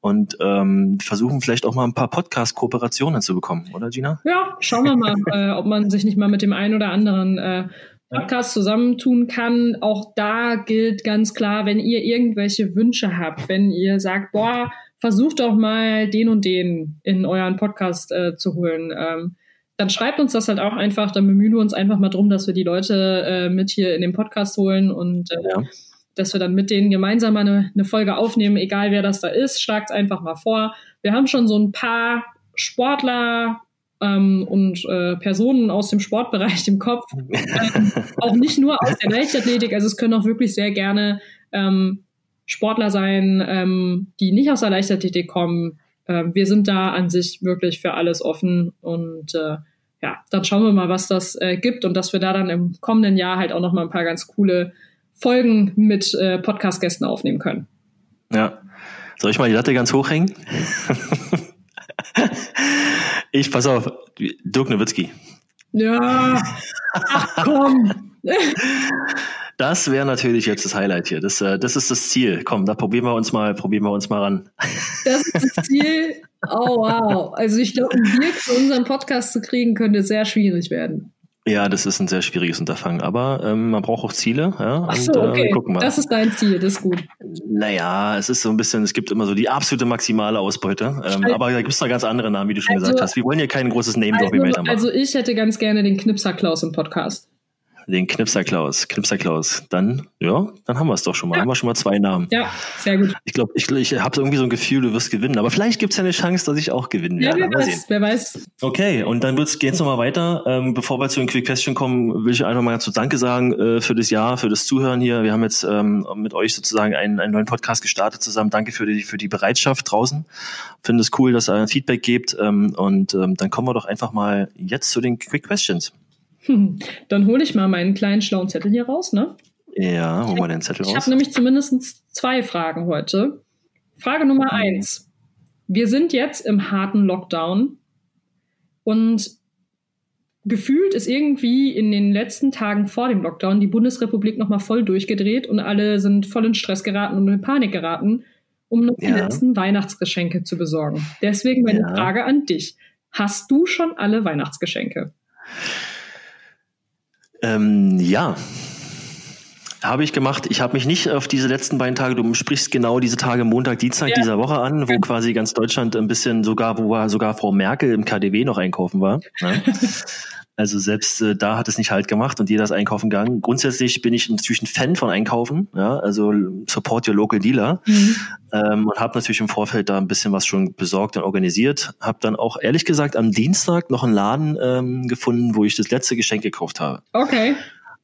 und ähm, versuchen vielleicht auch mal ein paar Podcast-Kooperationen zu bekommen, oder Gina? Ja, schauen wir mal, äh, ob man sich nicht mal mit dem einen oder anderen äh, Podcast zusammentun kann. Auch da gilt ganz klar, wenn ihr irgendwelche Wünsche habt, wenn ihr sagt, boah, versucht doch mal den und den in euren Podcast äh, zu holen. Ähm, dann schreibt uns das halt auch einfach, dann bemühen wir uns einfach mal drum, dass wir die Leute äh, mit hier in den Podcast holen und äh, ja. dass wir dann mit denen gemeinsam mal eine, eine Folge aufnehmen, egal wer das da ist, schlagt einfach mal vor. Wir haben schon so ein paar Sportler ähm, und äh, Personen aus dem Sportbereich im Kopf, ähm, auch nicht nur aus der Leichtathletik, also es können auch wirklich sehr gerne ähm, Sportler sein, ähm, die nicht aus der Leichtathletik kommen. Ähm, wir sind da an sich wirklich für alles offen und äh, ja, dann schauen wir mal, was das äh, gibt und dass wir da dann im kommenden Jahr halt auch noch mal ein paar ganz coole Folgen mit äh, Podcast-Gästen aufnehmen können. Ja. Soll ich mal die Latte ganz hochhängen? ich pass auf, Dirk Nowitzki. Ja, ach komm. Das wäre natürlich jetzt das Highlight hier. Das, äh, das ist das Ziel. Komm, da probieren wir uns mal, probieren wir uns mal ran. Das ist das Ziel. Oh wow. Also ich glaube, einen Dirk für unseren Podcast zu kriegen, könnte sehr schwierig werden. Ja, das ist ein sehr schwieriges Unterfangen, aber ähm, man braucht auch Ziele. Ja, Ach so, und, okay. Äh, das ist dein Ziel, das ist gut. Naja, es ist so ein bisschen, es gibt immer so die absolute maximale Ausbeute. Ähm, aber da gibt es noch ganz andere Namen, wie du schon also, gesagt hast. Wir wollen hier kein großes Name-Dropping also, machen. Also ich hätte ganz gerne den Knipser Klaus im Podcast den Knipserklaus. Knipserklaus. Dann, ja, dann haben wir es doch schon mal. Ja. Haben wir schon mal zwei Namen. Ja, sehr gut. Ich glaube, ich, ich habe irgendwie so ein Gefühl, du wirst gewinnen. Aber vielleicht gibt es ja eine Chance, dass ich auch gewinnen werde. Ja, wer weiß, wer weiß. Okay, und dann geht es nochmal weiter. Ähm, bevor wir zu den Quick Question kommen, will ich einfach mal zu Danke sagen äh, für das Jahr, für das Zuhören hier. Wir haben jetzt ähm, mit euch sozusagen einen, einen neuen Podcast gestartet zusammen. Danke für die, für die Bereitschaft draußen. Finde es cool, dass ihr Feedback gebt. Ähm, und ähm, dann kommen wir doch einfach mal jetzt zu den Quick Questions. Hm, dann hole ich mal meinen kleinen schlauen Zettel hier raus, ne? Ja, hol mal den Zettel raus. Ich habe nämlich zumindest zwei Fragen heute. Frage Nummer eins. Wir sind jetzt im harten Lockdown und gefühlt ist irgendwie in den letzten Tagen vor dem Lockdown die Bundesrepublik nochmal voll durchgedreht und alle sind voll in Stress geraten und in Panik geraten, um noch ja. die letzten Weihnachtsgeschenke zu besorgen. Deswegen meine ja. Frage an dich. Hast du schon alle Weihnachtsgeschenke? Ähm, ja. Habe ich gemacht. Ich habe mich nicht auf diese letzten beiden Tage, du sprichst genau diese Tage Montag, Dienstag ja. dieser Woche an, wo quasi ganz Deutschland ein bisschen sogar, wo sogar Frau Merkel im KDW noch einkaufen war. Ne? Also selbst äh, da hat es nicht halt gemacht und jeder ist einkaufen gegangen. Grundsätzlich bin ich natürlich ein Fan von Einkaufen, ja, also support your local dealer mhm. ähm, und habe natürlich im Vorfeld da ein bisschen was schon besorgt und organisiert. Habe dann auch ehrlich gesagt am Dienstag noch einen Laden ähm, gefunden, wo ich das letzte Geschenk gekauft habe. Okay.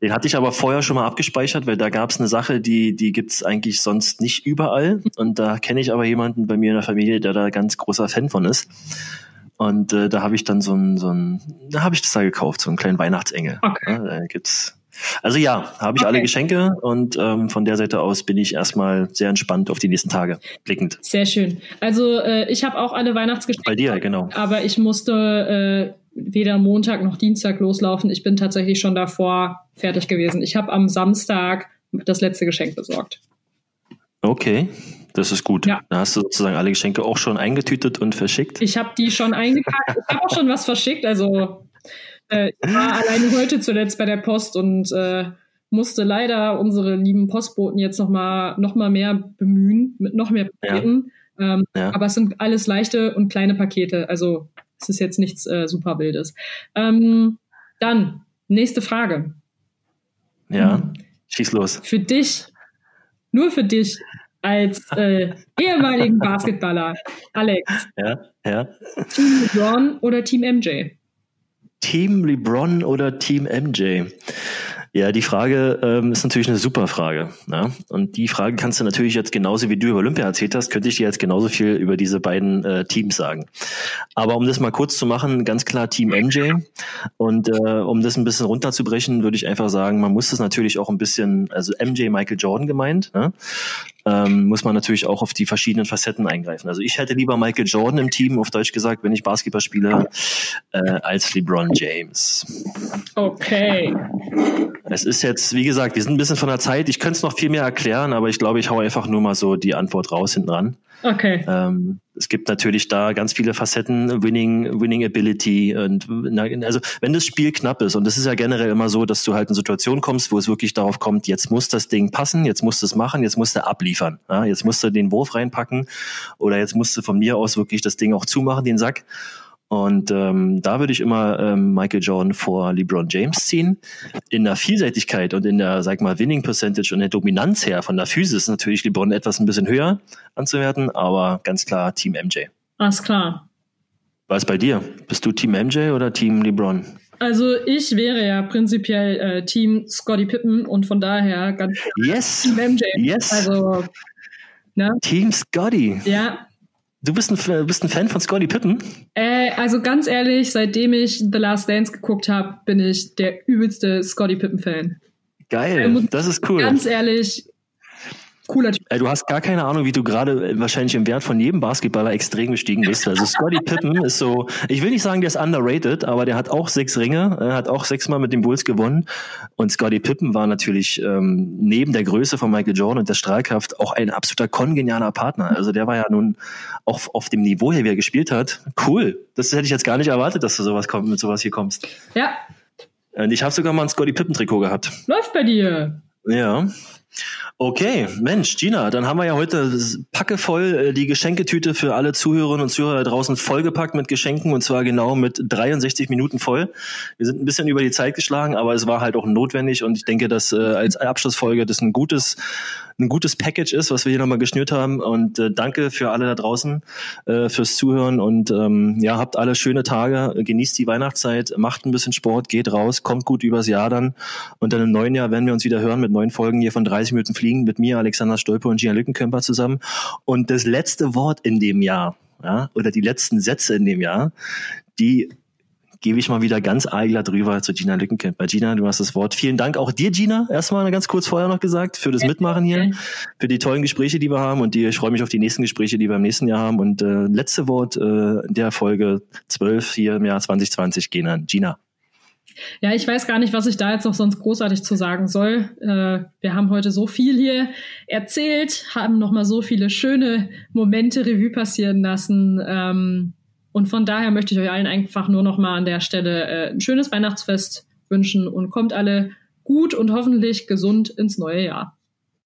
Den hatte ich aber vorher schon mal abgespeichert, weil da gab es eine Sache, die, die gibt's eigentlich sonst nicht überall. Und da kenne ich aber jemanden bei mir in der Familie, der da ganz großer Fan von ist. Und äh, da habe ich dann so ein, so ein, da habe ich das da gekauft, so einen kleinen Weihnachtsengel. Okay. Ja, da gibt's. Also ja, habe ich okay. alle Geschenke und ähm, von der Seite aus bin ich erstmal sehr entspannt auf die nächsten Tage blickend. Sehr schön. Also äh, ich habe auch alle Weihnachtsgeschenke. Bei dir, genau. Aber ich musste äh, weder Montag noch Dienstag loslaufen. Ich bin tatsächlich schon davor fertig gewesen. Ich habe am Samstag das letzte Geschenk besorgt. Okay. Das ist gut. Ja. Da hast du sozusagen alle Geschenke auch schon eingetütet und verschickt. Ich habe die schon eingepackt. ich habe auch schon was verschickt. Also Äh, ich war alleine heute zuletzt bei der Post und äh, musste leider unsere lieben Postboten jetzt noch mal, noch mal mehr bemühen, mit noch mehr Paketen. Ja. Ähm, ja. Aber es sind alles leichte und kleine Pakete. Also es ist jetzt nichts äh, super Wildes. Ähm, dann, nächste Frage. Ja, hm. schieß los. Für dich, nur für dich, als äh, ehemaligen Basketballer, Alex. Ja, ja. Team LeBron oder Team MJ? Team LeBron oder Team MJ? Ja, die Frage ähm, ist natürlich eine super Frage. Ja? Und die Frage kannst du natürlich jetzt genauso wie du über Olympia erzählt hast, könnte ich dir jetzt genauso viel über diese beiden äh, Teams sagen. Aber um das mal kurz zu machen, ganz klar Team MJ. Und äh, um das ein bisschen runterzubrechen, würde ich einfach sagen, man muss das natürlich auch ein bisschen, also MJ Michael Jordan gemeint, ne? Ähm, muss man natürlich auch auf die verschiedenen Facetten eingreifen. Also ich hätte lieber Michael Jordan im Team, auf Deutsch gesagt, wenn ich Basketball spiele, äh, als LeBron James. Okay. Es ist jetzt, wie gesagt, wir sind ein bisschen von der Zeit. Ich könnte es noch viel mehr erklären, aber ich glaube, ich hau einfach nur mal so die Antwort raus hinten ran. Okay. Ähm, es gibt natürlich da ganz viele Facetten, Winning, Winning Ability und also wenn das Spiel knapp ist und das ist ja generell immer so, dass du halt in Situationen kommst, wo es wirklich darauf kommt, jetzt muss das Ding passen, jetzt musst du es machen, jetzt musst du abliefern, ja? jetzt musst du den Wurf reinpacken oder jetzt musst du von mir aus wirklich das Ding auch zumachen, den Sack und ähm, da würde ich immer ähm, Michael Jordan vor LeBron James ziehen. In der Vielseitigkeit und in der, sag mal, Winning Percentage und der Dominanz her von der Physis ist natürlich LeBron etwas ein bisschen höher anzuwerten, aber ganz klar Team MJ. Alles klar. Was bei dir? Bist du Team MJ oder Team LeBron? Also ich wäre ja prinzipiell äh, Team Scotty Pippen und von daher ganz yes. Team MJ. Yes. Also ne? Team Scotty. Ja, Du bist ein, bist ein Fan von Scotty Pippen? Äh, also ganz ehrlich, seitdem ich The Last Dance geguckt habe, bin ich der übelste Scotty Pippen-Fan. Geil, das ist cool. Ganz ehrlich, cooler Typ. Du hast gar keine Ahnung, wie du gerade äh, wahrscheinlich im Wert von jedem Basketballer extrem gestiegen bist. Also Scotty Pippen ist so, ich will nicht sagen, der ist underrated, aber der hat auch sechs Ringe, er hat auch sechsmal mit den Bulls gewonnen. Und Scotty Pippen war natürlich ähm, neben der Größe von Michael Jordan und der Strahlkraft auch ein absoluter kongenialer Partner. Also der war ja nun auch auf dem Niveau her, wie er gespielt hat. Cool. Das hätte ich jetzt gar nicht erwartet, dass du sowas kommt, mit sowas hier kommst. Ja. Und ich habe sogar mal ein Scotty Pippen Trikot gehabt. Läuft bei dir. Ja. Okay, Mensch, Gina, dann haben wir ja heute packevoll äh, die Geschenketüte für alle Zuhörerinnen und Zuhörer draußen vollgepackt mit Geschenken und zwar genau mit 63 Minuten voll. Wir sind ein bisschen über die Zeit geschlagen, aber es war halt auch notwendig und ich denke, dass äh, als Abschlussfolge das ein gutes ein gutes Package ist, was wir hier nochmal geschnürt haben. Und äh, danke für alle da draußen äh, fürs Zuhören und ähm, ja, habt alle schöne Tage, genießt die Weihnachtszeit, macht ein bisschen Sport, geht raus, kommt gut übers Jahr dann. Und dann im neuen Jahr werden wir uns wieder hören mit neuen Folgen hier von 30 Minuten Fliegen mit mir, Alexander Stolpe und Gina Lückenkämper zusammen. Und das letzte Wort in dem Jahr, ja, oder die letzten Sätze in dem Jahr, die gebe ich mal wieder ganz allglatt rüber zu Gina Lückenkämper. Gina, du hast das Wort. Vielen Dank auch dir, Gina, erstmal ganz kurz vorher noch gesagt, für das Mitmachen hier, für die tollen Gespräche, die wir haben und die, ich freue mich auf die nächsten Gespräche, die wir im nächsten Jahr haben. Und äh, letzte Wort äh, der Folge 12 hier im Jahr 2020 gehen an Gina. Ja, ich weiß gar nicht, was ich da jetzt noch sonst großartig zu sagen soll. Äh, wir haben heute so viel hier erzählt, haben noch mal so viele schöne Momente Revue passieren lassen. Ähm, und von daher möchte ich euch allen einfach nur noch mal an der Stelle äh, ein schönes Weihnachtsfest wünschen und kommt alle gut und hoffentlich gesund ins neue Jahr.